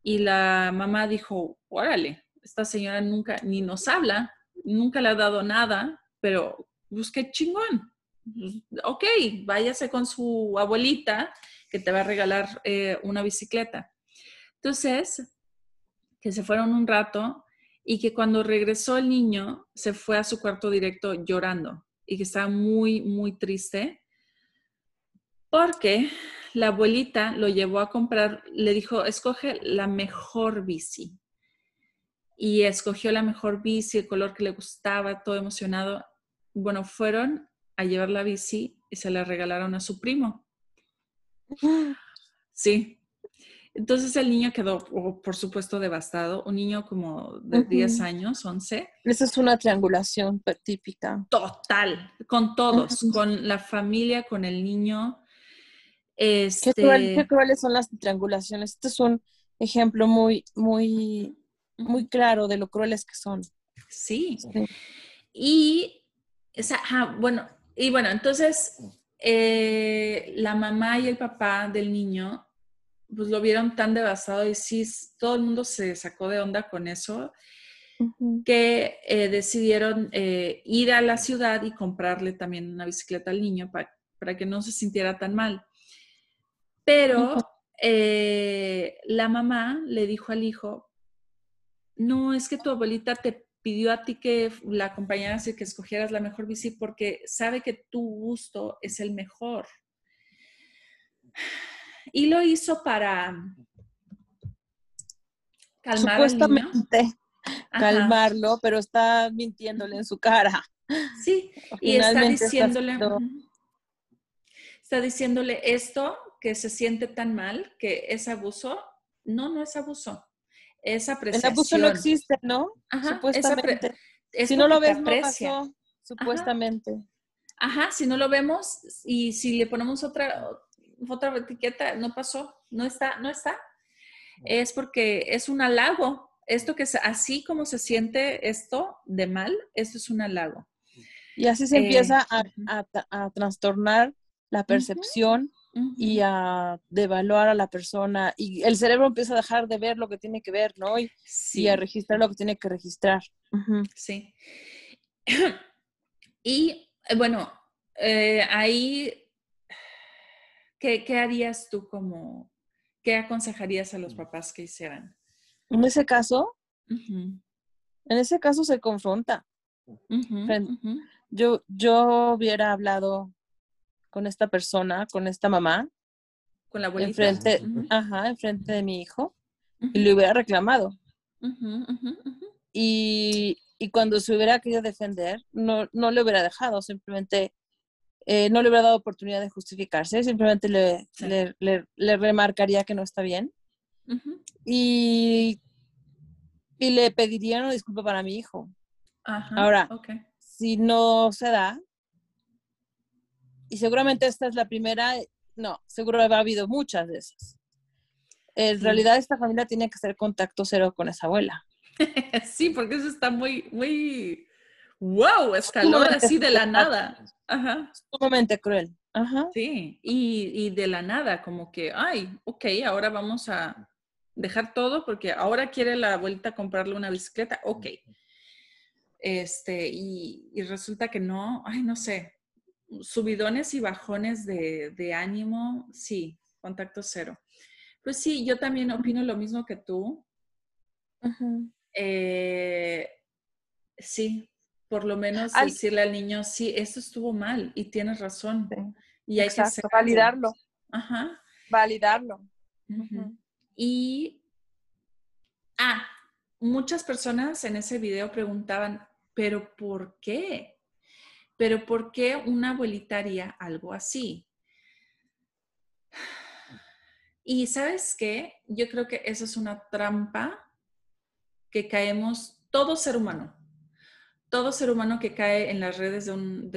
Y la mamá dijo, órale, esta señora nunca ni nos habla, nunca le ha dado nada, pero busque pues, chingón. Pues, ok, váyase con su abuelita que te va a regalar eh, una bicicleta. Entonces, que se fueron un rato y que cuando regresó el niño se fue a su cuarto directo llorando y que estaba muy, muy triste porque la abuelita lo llevó a comprar, le dijo, escoge la mejor bici. Y escogió la mejor bici, el color que le gustaba, todo emocionado. Bueno, fueron a llevar la bici y se la regalaron a su primo. Sí, entonces el niño quedó, por supuesto, devastado. Un niño como de 10 años, 11. Esa es una triangulación típica. Total, con todos, con la familia, con el niño. Este... ¿Qué, crueles son las triangulaciones? Este es un ejemplo muy, muy, muy claro de lo crueles que son. Sí. Y, bueno, y bueno, entonces eh, la mamá y el papá del niño pues lo vieron tan devastado y sí, todo el mundo se sacó de onda con eso, que eh, decidieron eh, ir a la ciudad y comprarle también una bicicleta al niño para, que no se sintiera tan mal. Pero eh, la mamá le dijo al hijo, no, es que tu abuelita te pidió a ti que la acompañaras y que escogieras la mejor bici porque sabe que tu gusto es el mejor. Y lo hizo para calmar Supuestamente calmarlo, pero está mintiéndole en su cara. Sí, y está diciéndole, está, diciéndole esto que se siente tan mal, que es abuso. No, no es abuso. Es apreciación. El abuso no existe, ¿no? supuestamente. si no lo ves, no pasó, supuestamente. Ajá, si no lo vemos y si le ponemos otra, otra etiqueta, no pasó, no está, no está. Es porque es un halago. Esto que es así como se siente esto de mal, esto es un halago. Y así se empieza eh, a, trastornar la percepción y a devaluar a la persona. Y el cerebro empieza a dejar de ver lo que tiene que ver, ¿no? Y, a registrar lo que tiene que registrar. Sí. y eh, bueno, eh, ahí ¿qué, harías tú como, qué aconsejarías a los papás que hicieran? En ese caso, en ese caso se confronta. Yo, yo hubiera hablado con esta persona, con esta mamá. Con la abuelita. Enfrente, ajá, enfrente de mi hijo. Y le hubiera reclamado. Y, y, cuando se hubiera querido defender, no, no le hubiera dejado, simplemente eh, no le hubiera dado oportunidad de justificarse, simplemente le, le, remarcaría que no está bien. y, y, le pediría una disculpa para mi hijo. Ahora, si no se da, y seguramente esta es la primera, no, seguro ha habido muchas de esas. En realidad esta familia tiene que hacer contacto cero con esa abuela. sí, porque eso está muy, muy, wow, escaló así de la nada. Ajá. Sumamente cruel. Ajá. Sí, y, de la nada, como que, ay, ok, ahora vamos a dejar todo porque ahora quiere la vuelta a comprarle una bicicleta, ok. Este, y, resulta que no, ay, no sé, subidones y bajones de, ánimo, sí, contacto cero. Pues sí, yo también opino lo mismo que tú. Eh, sí, por lo menos decirle al niño, sí, esto estuvo mal y tienes razón. Y hay que validarlo. Ajá. Validarlo. Y, ah, muchas personas en ese video preguntaban, ¿pero por qué? ¿Pero por qué una abuelita haría algo así? Y sabes qué? Yo creo que eso es una trampa que caemos todo ser humano todo ser humano que cae en las redes de un,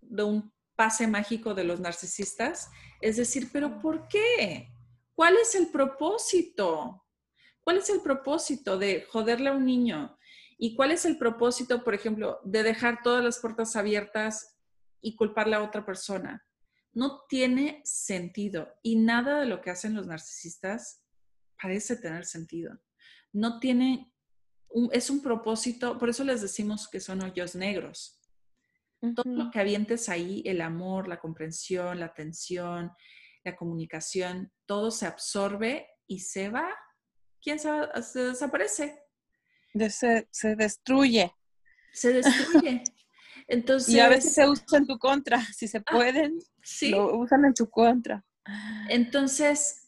de un, pase mágico de los narcisistas es decir, pero ¿por qué? ¿Cuál es el propósito? ¿Cuál es el propósito de joderle a un niño ¿Y cuál es el propósito, por ejemplo, de dejar todas las puertas abiertas y culparle a otra persona? No tiene sentido y nada de lo que hacen los narcisistas parece tener sentido. No tiene, es un propósito, por eso les decimos que son hoyos negros. Todo lo que avientes ahí, el amor, la comprensión, la atención, la comunicación, todo se absorbe y se va. ¿Quién se, se desaparece? Se, se destruye. Se destruye. Entonces, y a veces se usa en tu contra, si se ah, pueden, lo usan en tu contra. Entonces,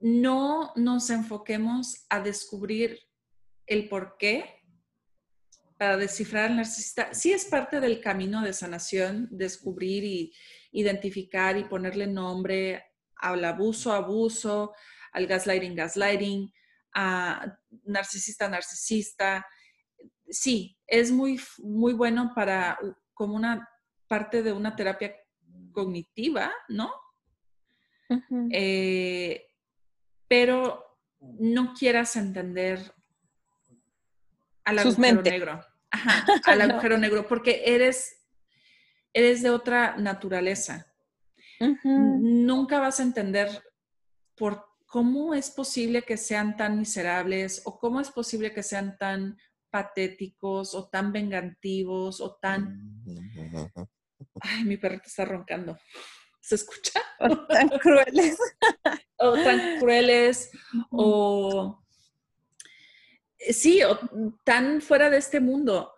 no nos enfoquemos a descubrir el por qué para descifrar al narcisista. Sí es parte del camino de sanación, descubrir y identificar y ponerle nombre al abuso, abuso, al gaslighting, gaslighting, a narcisista, narcisista. Sí, es muy, muy bueno para como una parte de una terapia cognitiva, ¿no? Eh, pero no quieras entender al agujero negro. Ajá, al agujero negro, porque eres, eres de otra naturaleza. Nunca vas a entender por ¿cómo es posible que sean tan miserables o cómo es posible que sean tan patéticos o tan vengativos o tan... Ay, mi perrito está roncando. ¿Se escucha? O tan crueles. o tan crueles o... Sí, o tan fuera de este mundo.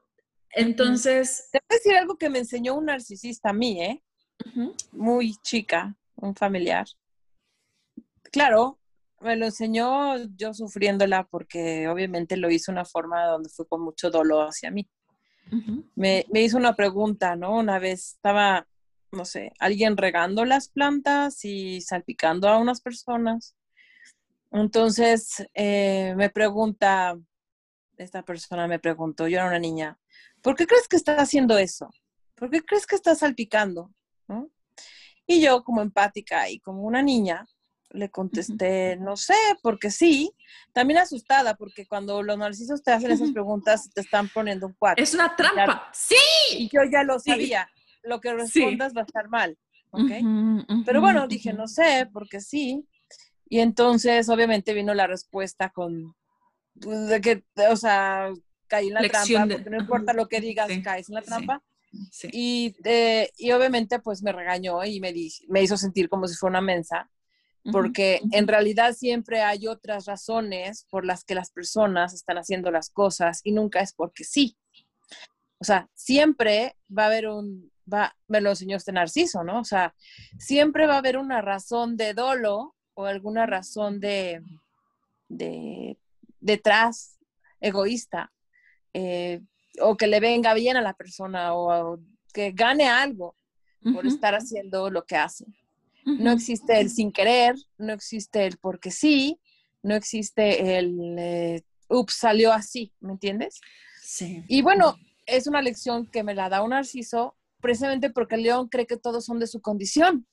Entonces... Te voy a decir algo que me enseñó un narcisista a mí, ¿eh? Muy chica, un familiar. Claro, me lo enseñó yo sufriéndola porque obviamente lo hizo una forma donde fue con mucho dolor hacia mí. me, hizo una pregunta, ¿no? Una vez estaba, no sé, alguien regando las plantas y salpicando a unas personas. Entonces eh, me pregunta, esta persona me preguntó, yo era una niña, ¿por qué crees que está haciendo eso? ¿Por qué crees que está salpicando? Y yo como empática y como una niña, le contesté, no sé, porque sí. También asustada, porque cuando los narcisos te hacen esas preguntas, te están poniendo un cuatro. Es una trampa. sí. Y yo ya lo sabía. Lo que respondas va a estar mal. ¿Ok? Pero bueno, dije, no sé, porque sí. Y entonces, obviamente, vino la respuesta con, de que, o sea, caí en la trampa, porque no importa lo que digas, caes en la trampa. Y, eh, y obviamente, pues me regañó y me, me hizo sentir como si fuera una mensa porque en realidad siempre hay otras razones por las que las personas están haciendo las cosas y nunca es porque sí. O sea, siempre va a haber un, va, me lo enseñó este Narciso, ¿no? O sea, siempre va a haber una razón de dolo o alguna razón de, de detrás egoísta eh, o que le venga bien a la persona o, que gane algo por estar haciendo lo que hace. No existe el sin querer, no existe el porque sí, no existe el, eh, ups, salió así, ¿me entiendes? Sí. Y bueno, es una lección que me la da un narciso precisamente porque el león cree que todos son de su condición.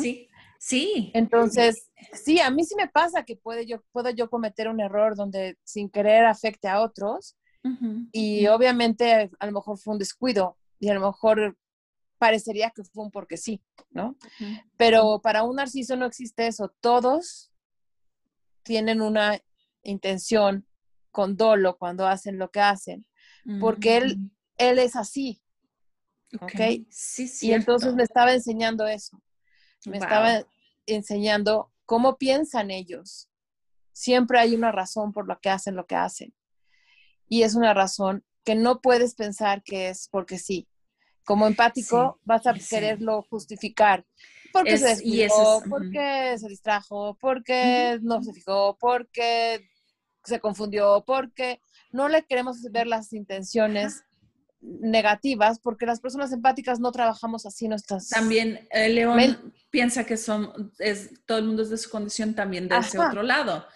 Sí, sí. Entonces, sí, a mí sí me pasa que puede yo, puedo yo cometer un error donde sin querer afecte a otros y obviamente a lo mejor fue un descuido y a lo mejor parecería que fue un porque sí, ¿no? Pero para un narciso no existe eso. Todos tienen una intención con dolo cuando hacen lo que hacen, porque él, mm. él es así. ¿Ok? Sí, sí. Y entonces me estaba enseñando eso. Me estaba enseñando cómo piensan ellos. Siempre hay una razón por la que hacen lo que hacen. Y es una razón que no puedes pensar que es porque sí. Como empático vas a quererlo justificar. Porque se descuidó, porque se distrajo, porque no se fijó, porque se confundió, porque no le queremos ver las intenciones negativas, porque las personas empáticas no trabajamos así nuestras... También eh, León piensa que son, es, todo el mundo es de su condición también de ese otro lado.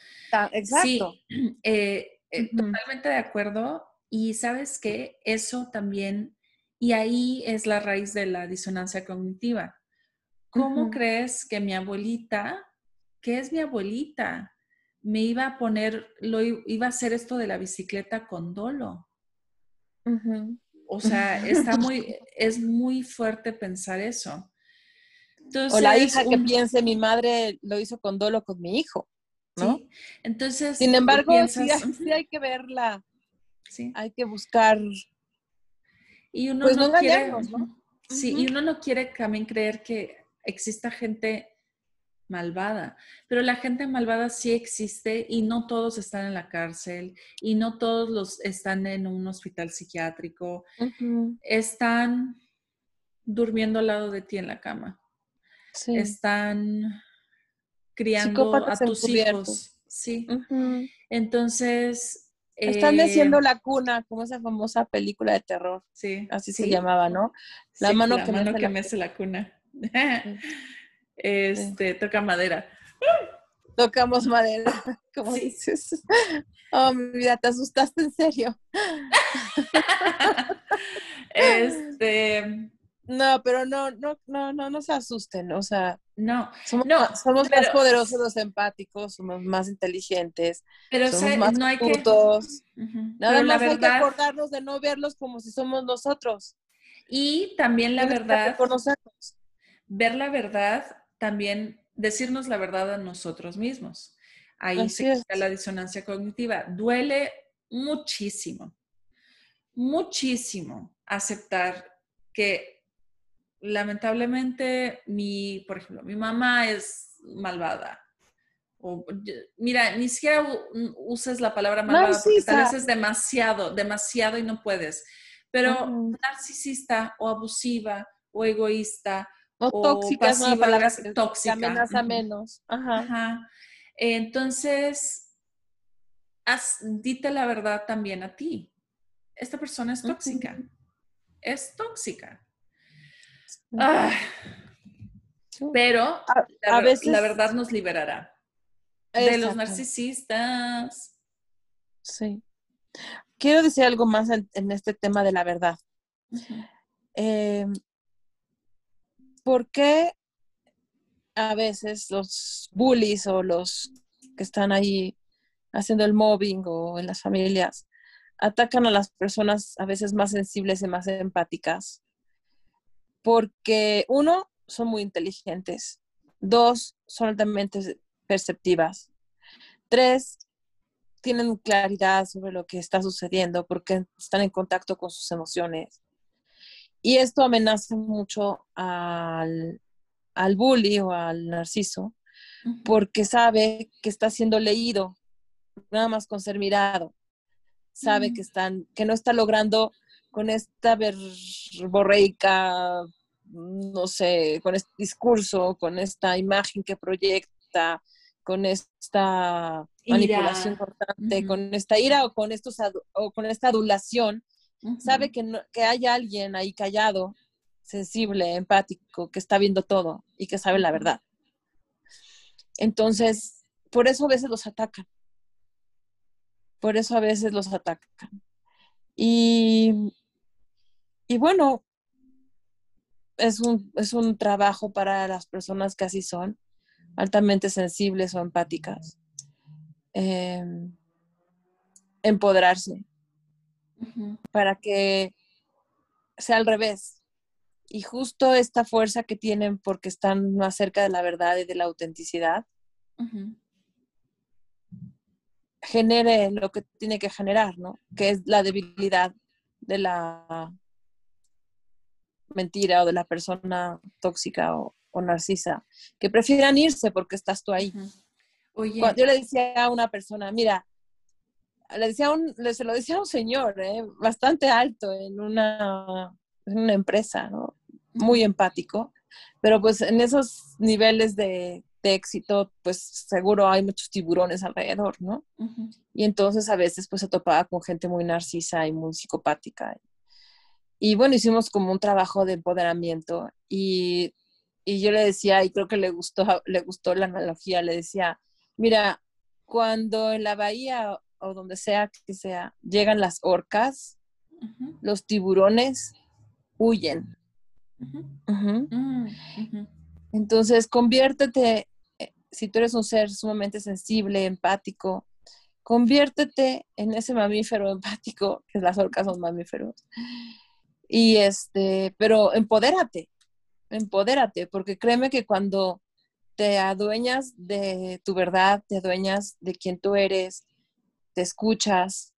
Exacto. Sí, eh, eh, totalmente de acuerdo. Y sabes que eso también y ahí es la raíz de la disonancia cognitiva. ¿Cómo crees que mi abuelita, que es mi abuelita, me iba a poner, lo iba a hacer esto de la bicicleta con dolo. O sea, está muy, es muy fuerte pensar eso. o la hija que piense, mi madre lo hizo con dolo con mi hijo, ¿no? Entonces, sin embargo, sí, hay que verla, sí. hay que buscar. Y uno pues no, quiere, Sí, y uno no quiere también creer que exista gente malvada, pero la gente malvada sí existe y no todos están en la cárcel y no todos los están en un hospital psiquiátrico, están durmiendo al lado de ti en la cama, están criando a tus hijos, sí. Entonces... Están diciendo eh, la cuna, como esa famosa película de terror. Sí. Así se llamaba, ¿no? La mano, que, mano que, mece la cuna. Este, toca madera. Tocamos madera, como dices. Oh, mi vida, te asustaste en serio. este. No, pero no, no, no, no, no se asusten, o sea, no, somos, no, somos más poderosos los empáticos, somos más inteligentes, pero somos más no hay que, nada más hay que acordarnos de no verlos como si somos nosotros. Y también la verdad, ver la verdad también decirnos la verdad a nosotros mismos. Ahí se quita la disonancia cognitiva. Duele muchísimo, muchísimo aceptar que lamentablemente mi, por ejemplo, mi mamá es malvada. O, mira, ni siquiera uses la palabra malvada porque tal vez es demasiado, demasiado y no puedes. Pero narcisista o abusiva o egoísta o, tóxica es una palabra tóxica. amenaza menos. Ajá. Entonces, dite la verdad también a ti. Esta persona es tóxica. Es tóxica. Ah. Pero a, veces, la verdad nos liberará de los narcisistas. Sí. Quiero decir algo más en, este tema de la verdad. ¿por qué a veces los bullies o los que están ahí haciendo el mobbing o en las familias atacan a las personas a veces más sensibles y más empáticas? Porque uno, son muy inteligentes. Dos, son altamente perceptivas. Tres, tienen claridad sobre lo que está sucediendo porque están en contacto con sus emociones. Y esto amenaza mucho al, al bully o al narciso porque sabe que está siendo leído, nada más con ser mirado. Sabe que, están, que no está logrando con esta verborreica, no sé, con este discurso, con esta imagen que proyecta, con esta manipulación constante, con esta ira o con, estos, o con esta adulación, sabe que, que hay alguien ahí callado, sensible, empático, que está viendo todo y que sabe la verdad. Entonces, por eso a veces los atacan. Por eso a veces los atacan. Y, y bueno, es un, es un trabajo para las personas que así son, altamente sensibles o empáticas. Em, empoderarse, para que sea al revés. Y justo esta fuerza que tienen porque están más cerca de la verdad y de la autenticidad, genere lo que tiene que generar, ¿no? Que es la debilidad de la mentira o de la persona tóxica o, narcisa, que prefieran irse porque estás tú ahí. yo le decía a una persona, mira, le decía un, se lo decía a un señor, ¿eh? bastante alto en una, en una empresa, ¿no? Muy empático, pero pues en esos niveles de, de éxito, pues seguro hay muchos tiburones alrededor, ¿no? Y entonces a veces pues se topaba con gente muy narcisa y muy psicopática. Y bueno, hicimos como un trabajo de empoderamiento y, y yo le decía, y creo que le gustó, le gustó la analogía, le decía, mira, cuando en la bahía o donde sea que sea, llegan las orcas, los tiburones huyen. Mm, Entonces, conviértete, eh, si tú eres un ser sumamente sensible, empático, conviértete en ese mamífero empático, que las orcas son mamíferos. Y este, pero empodérate, empodérate, porque créeme que cuando te adueñas de tu verdad, te adueñas de quién tú eres, te escuchas,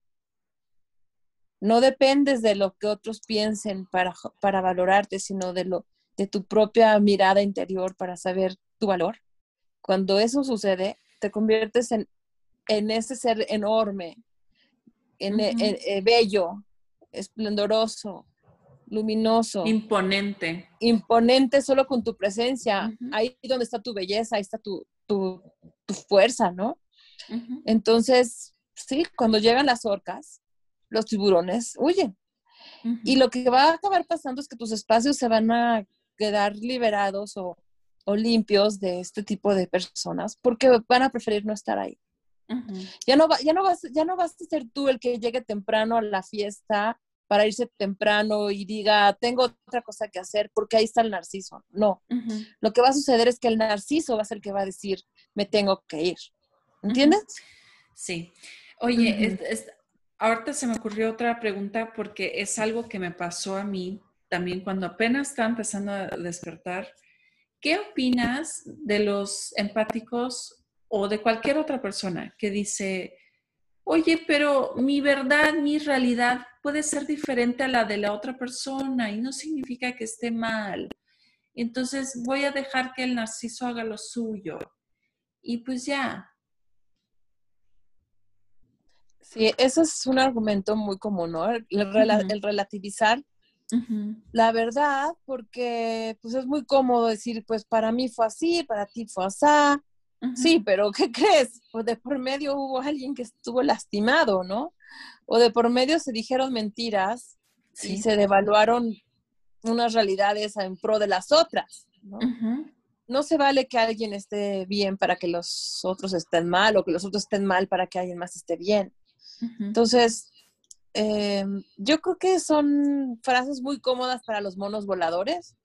no dependes de lo que otros piensen para, para valorarte, sino de, lo, de tu propia mirada interior para saber tu valor. Cuando eso sucede, te conviertes en, en ese ser enorme, en, eh, bello, esplendoroso, luminoso. Imponente. Imponente solo con tu presencia. Ahí donde está tu belleza, ahí está tu, tu, fuerza, ¿no? Entonces, sí, cuando llegan las orcas, los tiburones huyen. Y lo que va a acabar pasando es que tus espacios se van a quedar liberados o, limpios de este tipo de personas porque van a preferir no estar ahí. ya, no ya, no vas, ya no vas a ser tú el que llegue temprano a la fiesta para irse temprano y diga, tengo otra cosa que hacer porque ahí está el narciso. No, lo que va a suceder es que el narciso va a ser el que va a decir, me tengo que ir. ¿Entiendes? Sí. Oye, ahorita se me ocurrió otra pregunta porque es algo que me pasó a mí también cuando apenas estaba empezando a despertar. ¿Qué opinas de los empáticos o de cualquier otra persona que dice, oye, pero mi verdad, mi realidad puede ser diferente a la de la otra persona y no significa que esté mal. Entonces voy a dejar que el narciso haga lo suyo. Y pues ya. Sí, eso es un argumento muy común, ¿no? El, relativizar la verdad, porque pues es muy cómodo decir, pues para mí fue así, para ti fue así. Sí, pero ¿qué crees? Pues de por medio hubo alguien que estuvo lastimado, ¿no? O de por medio se dijeron mentiras y se devaluaron unas realidades en pro de las otras, ¿no? No se vale que alguien esté bien para que los otros estén mal o que los otros estén mal para que alguien más esté bien. Entonces, em, yo creo que son frases muy cómodas para los monos voladores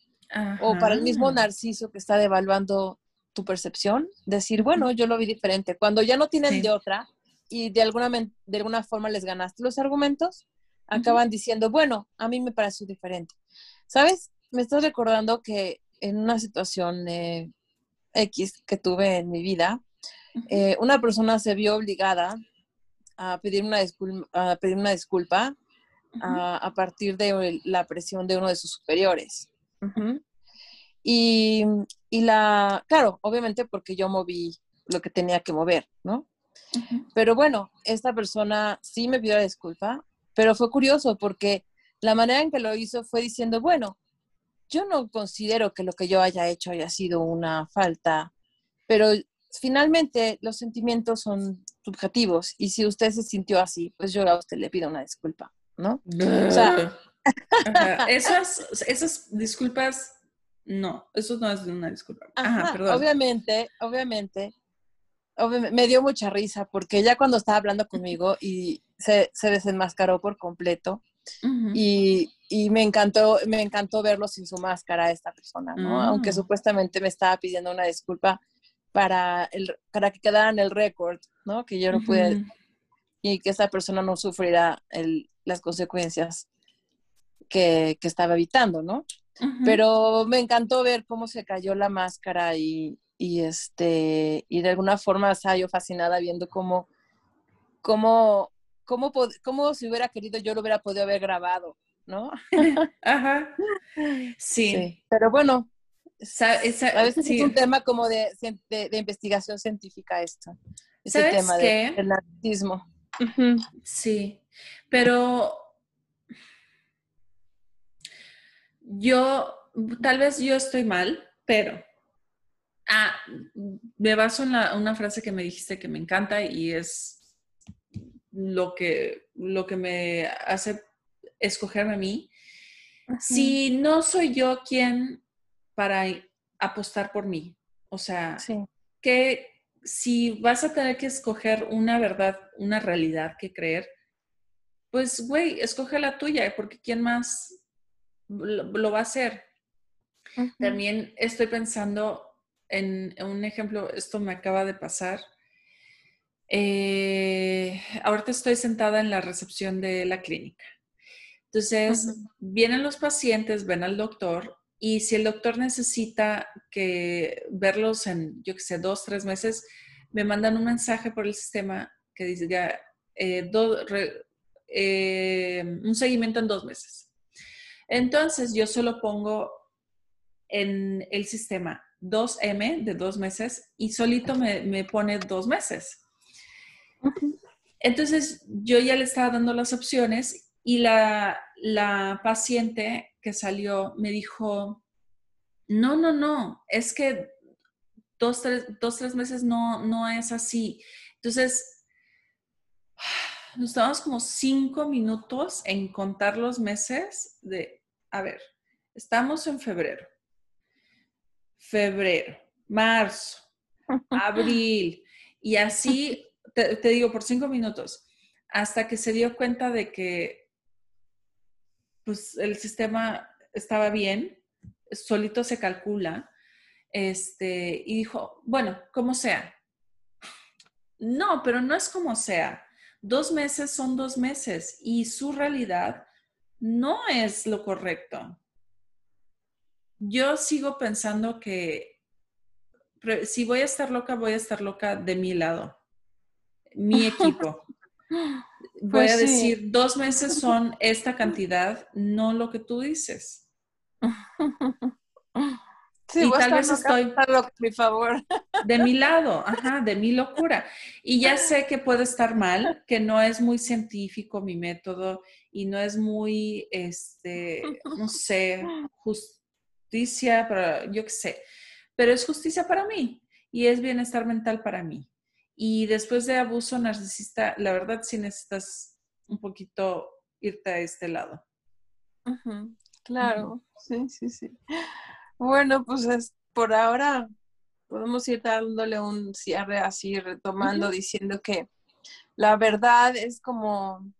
o para el mismo narciso que está devaluando tu percepción, decir, bueno, yo lo vi diferente. Cuando ya no tienen de otra y de alguna, de alguna forma les ganaste los argumentos, acaban diciendo, bueno, a mí me pareció diferente. ¿Sabes? Me estás recordando que en una situación eh, X que tuve en mi vida, eh, una persona se vio obligada a pedir una disculpa, a, pedir una disculpa a, partir de la presión de uno de sus superiores. Y, y la, claro, obviamente porque yo moví lo que tenía que mover, ¿no? Pero bueno, esta persona sí me pidió la disculpa, pero fue curioso porque la manera en que lo hizo fue diciendo, bueno, yo no considero que lo que yo haya hecho haya sido una falta, pero finalmente los sentimientos son subjetivos y si usted se sintió así, pues yo a usted le pido una disculpa, ¿no? O sea, esas, esas disculpas no, eso no es una disculpa. Ajá, perdón. Obviamente, obviamente, me dio mucha risa porque ya cuando estaba hablando conmigo y se, desenmascaró por completo y, me encantó, me encantó verlo sin su máscara esta persona, ¿no? Aunque mm. supuestamente me estaba pidiendo una disculpa para, el, para que quedara en el récord, ¿no? Que yo no pude y que esa persona no sufriera las consecuencias que, que estaba evitando, ¿no? Pero me encantó ver cómo se cayó la máscara y, este, y de alguna forma estaba yo fascinada viendo cómo, cómo, cómo, cómo si hubiera querido yo lo hubiera podido haber grabado, ¿no? Ajá. Sí. Pero bueno, a veces es un tema como de, de, investigación científica esto. Ese tema del narcisismo. Sí, pero yo, tal vez yo estoy mal, pero ah, me baso en una frase que me dijiste que me encanta y es lo que, lo que me hace escogerme a mí. Si no soy yo quien para apostar por mí, o sea, que si vas a tener que escoger una verdad, una realidad que creer, pues, güey, escoge la tuya, porque ¿quién más lo, va a hacer. También estoy pensando en, un ejemplo, esto me acaba de pasar. Eh, ahorita estoy sentada en la recepción de la clínica. Entonces, vienen los pacientes, ven al doctor y si el doctor necesita que verlos en, yo qué sé, dos, tres meses, me mandan un mensaje por el sistema que dice ya, eh, eh, un seguimiento en dos meses. Entonces, yo solo pongo en el sistema 2M de dos meses y solito me, pone dos meses. Entonces, yo ya le estaba dando las opciones y la, paciente que salió me dijo, no, no, no, es que dos, tres, dos, tres meses no, no es así. Entonces, nos tomamos como cinco minutos en contar los meses de, a ver, estamos en febrero, febrero, marzo, abril, y así, te, te digo, por cinco minutos, hasta que se dio cuenta de que pues el sistema estaba bien, solito se calcula, este, y dijo, bueno, como sea. No, pero no es como sea. Dos meses son dos meses y su realidad no es lo correcto. Yo sigo pensando que si voy a estar loca, voy a estar loca de mi lado, mi equipo. voy a pues decir, dos meses son esta cantidad, no lo que tú dices. Sí, y tal vez estoy mi favor. de mi lado, ajá, de mi locura. Y ya sé que puede estar mal, que no es muy científico mi método y no es muy, este, no sé, justicia para, yo qué sé, pero es justicia para mí y es bienestar mental para mí. Y después de abuso narcisista, la verdad sí necesitas un poquito irte a este lado. Claro, sí, sí, sí. Bueno, pues es, por ahora podemos ir dándole un cierre así, retomando, diciendo que la verdad es como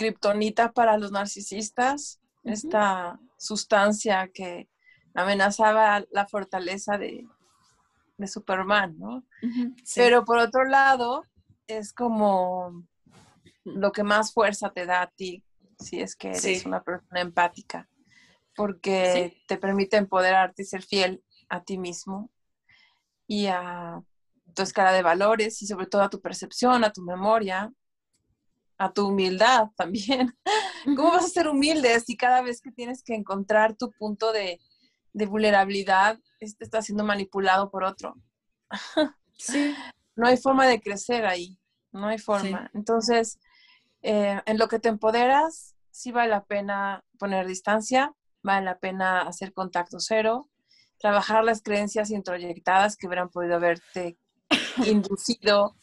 kriptonita para los narcisistas, esta sustancia que amenazaba la fortaleza de, de Superman, ¿no? Pero por otro lado, es como lo que más fuerza te da a ti, si es que eres una persona empática, porque te permite empoderarte y ser fiel a ti mismo y a tu escala de valores y sobre todo a tu percepción, a tu memoria, a tu humildad también. ¿Cómo vas a ser humilde si cada vez que tienes que encontrar tu punto de, de vulnerabilidad, este está siendo manipulado por otro. Sí. No hay forma de crecer ahí, no hay forma. Entonces, eh, en lo que te empoderas, sí vale la pena poner distancia, vale la pena hacer contacto cero, trabajar las creencias introyectadas que hubieran podido haberte inducido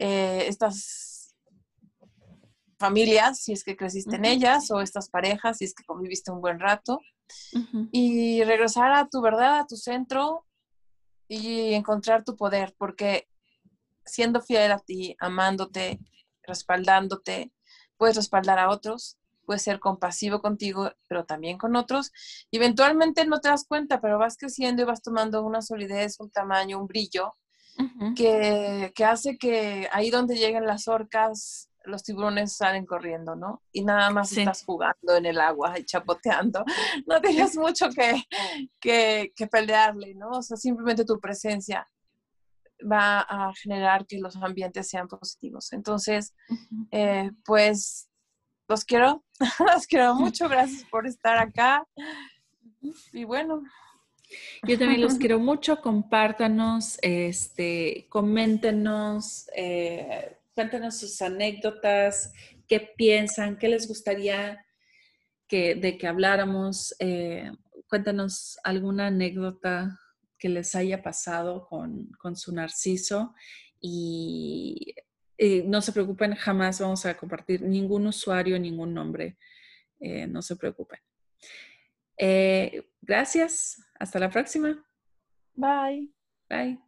eh, estas familias, si es que creciste en ellas, o estas parejas, si es que conviviste un buen rato. Y regresar a tu verdad, a tu centro y encontrar tu poder, porque siendo fiel a ti, amándote, respaldándote, puedes respaldar a otros, puedes ser compasivo contigo, pero también con otros. Y eventualmente no te das cuenta, pero vas creciendo y vas tomando una solidez, un tamaño, un brillo, que, que, hace que ahí donde lleguen las orcas los tiburones salen corriendo, ¿no? Y nada más estás jugando en el agua y chapoteando. No tienes mucho que, que, pelearle, ¿no? O sea, simplemente tu presencia va a generar que los ambientes sean positivos. Entonces, eh, pues los quiero, los quiero mucho. Gracias por estar acá. Y bueno. Yo también los quiero mucho. Compártanos, este, coméntenos. Eh, Cuéntenos sus anécdotas, qué piensan, qué les gustaría que, de que habláramos. Eh, cuéntanos alguna anécdota que les haya pasado con, su narciso y no se preocupen, jamás vamos a compartir ningún usuario, ningún nombre. Eh, no se preocupen. Eh, gracias. Hasta la próxima. Bye. Bye.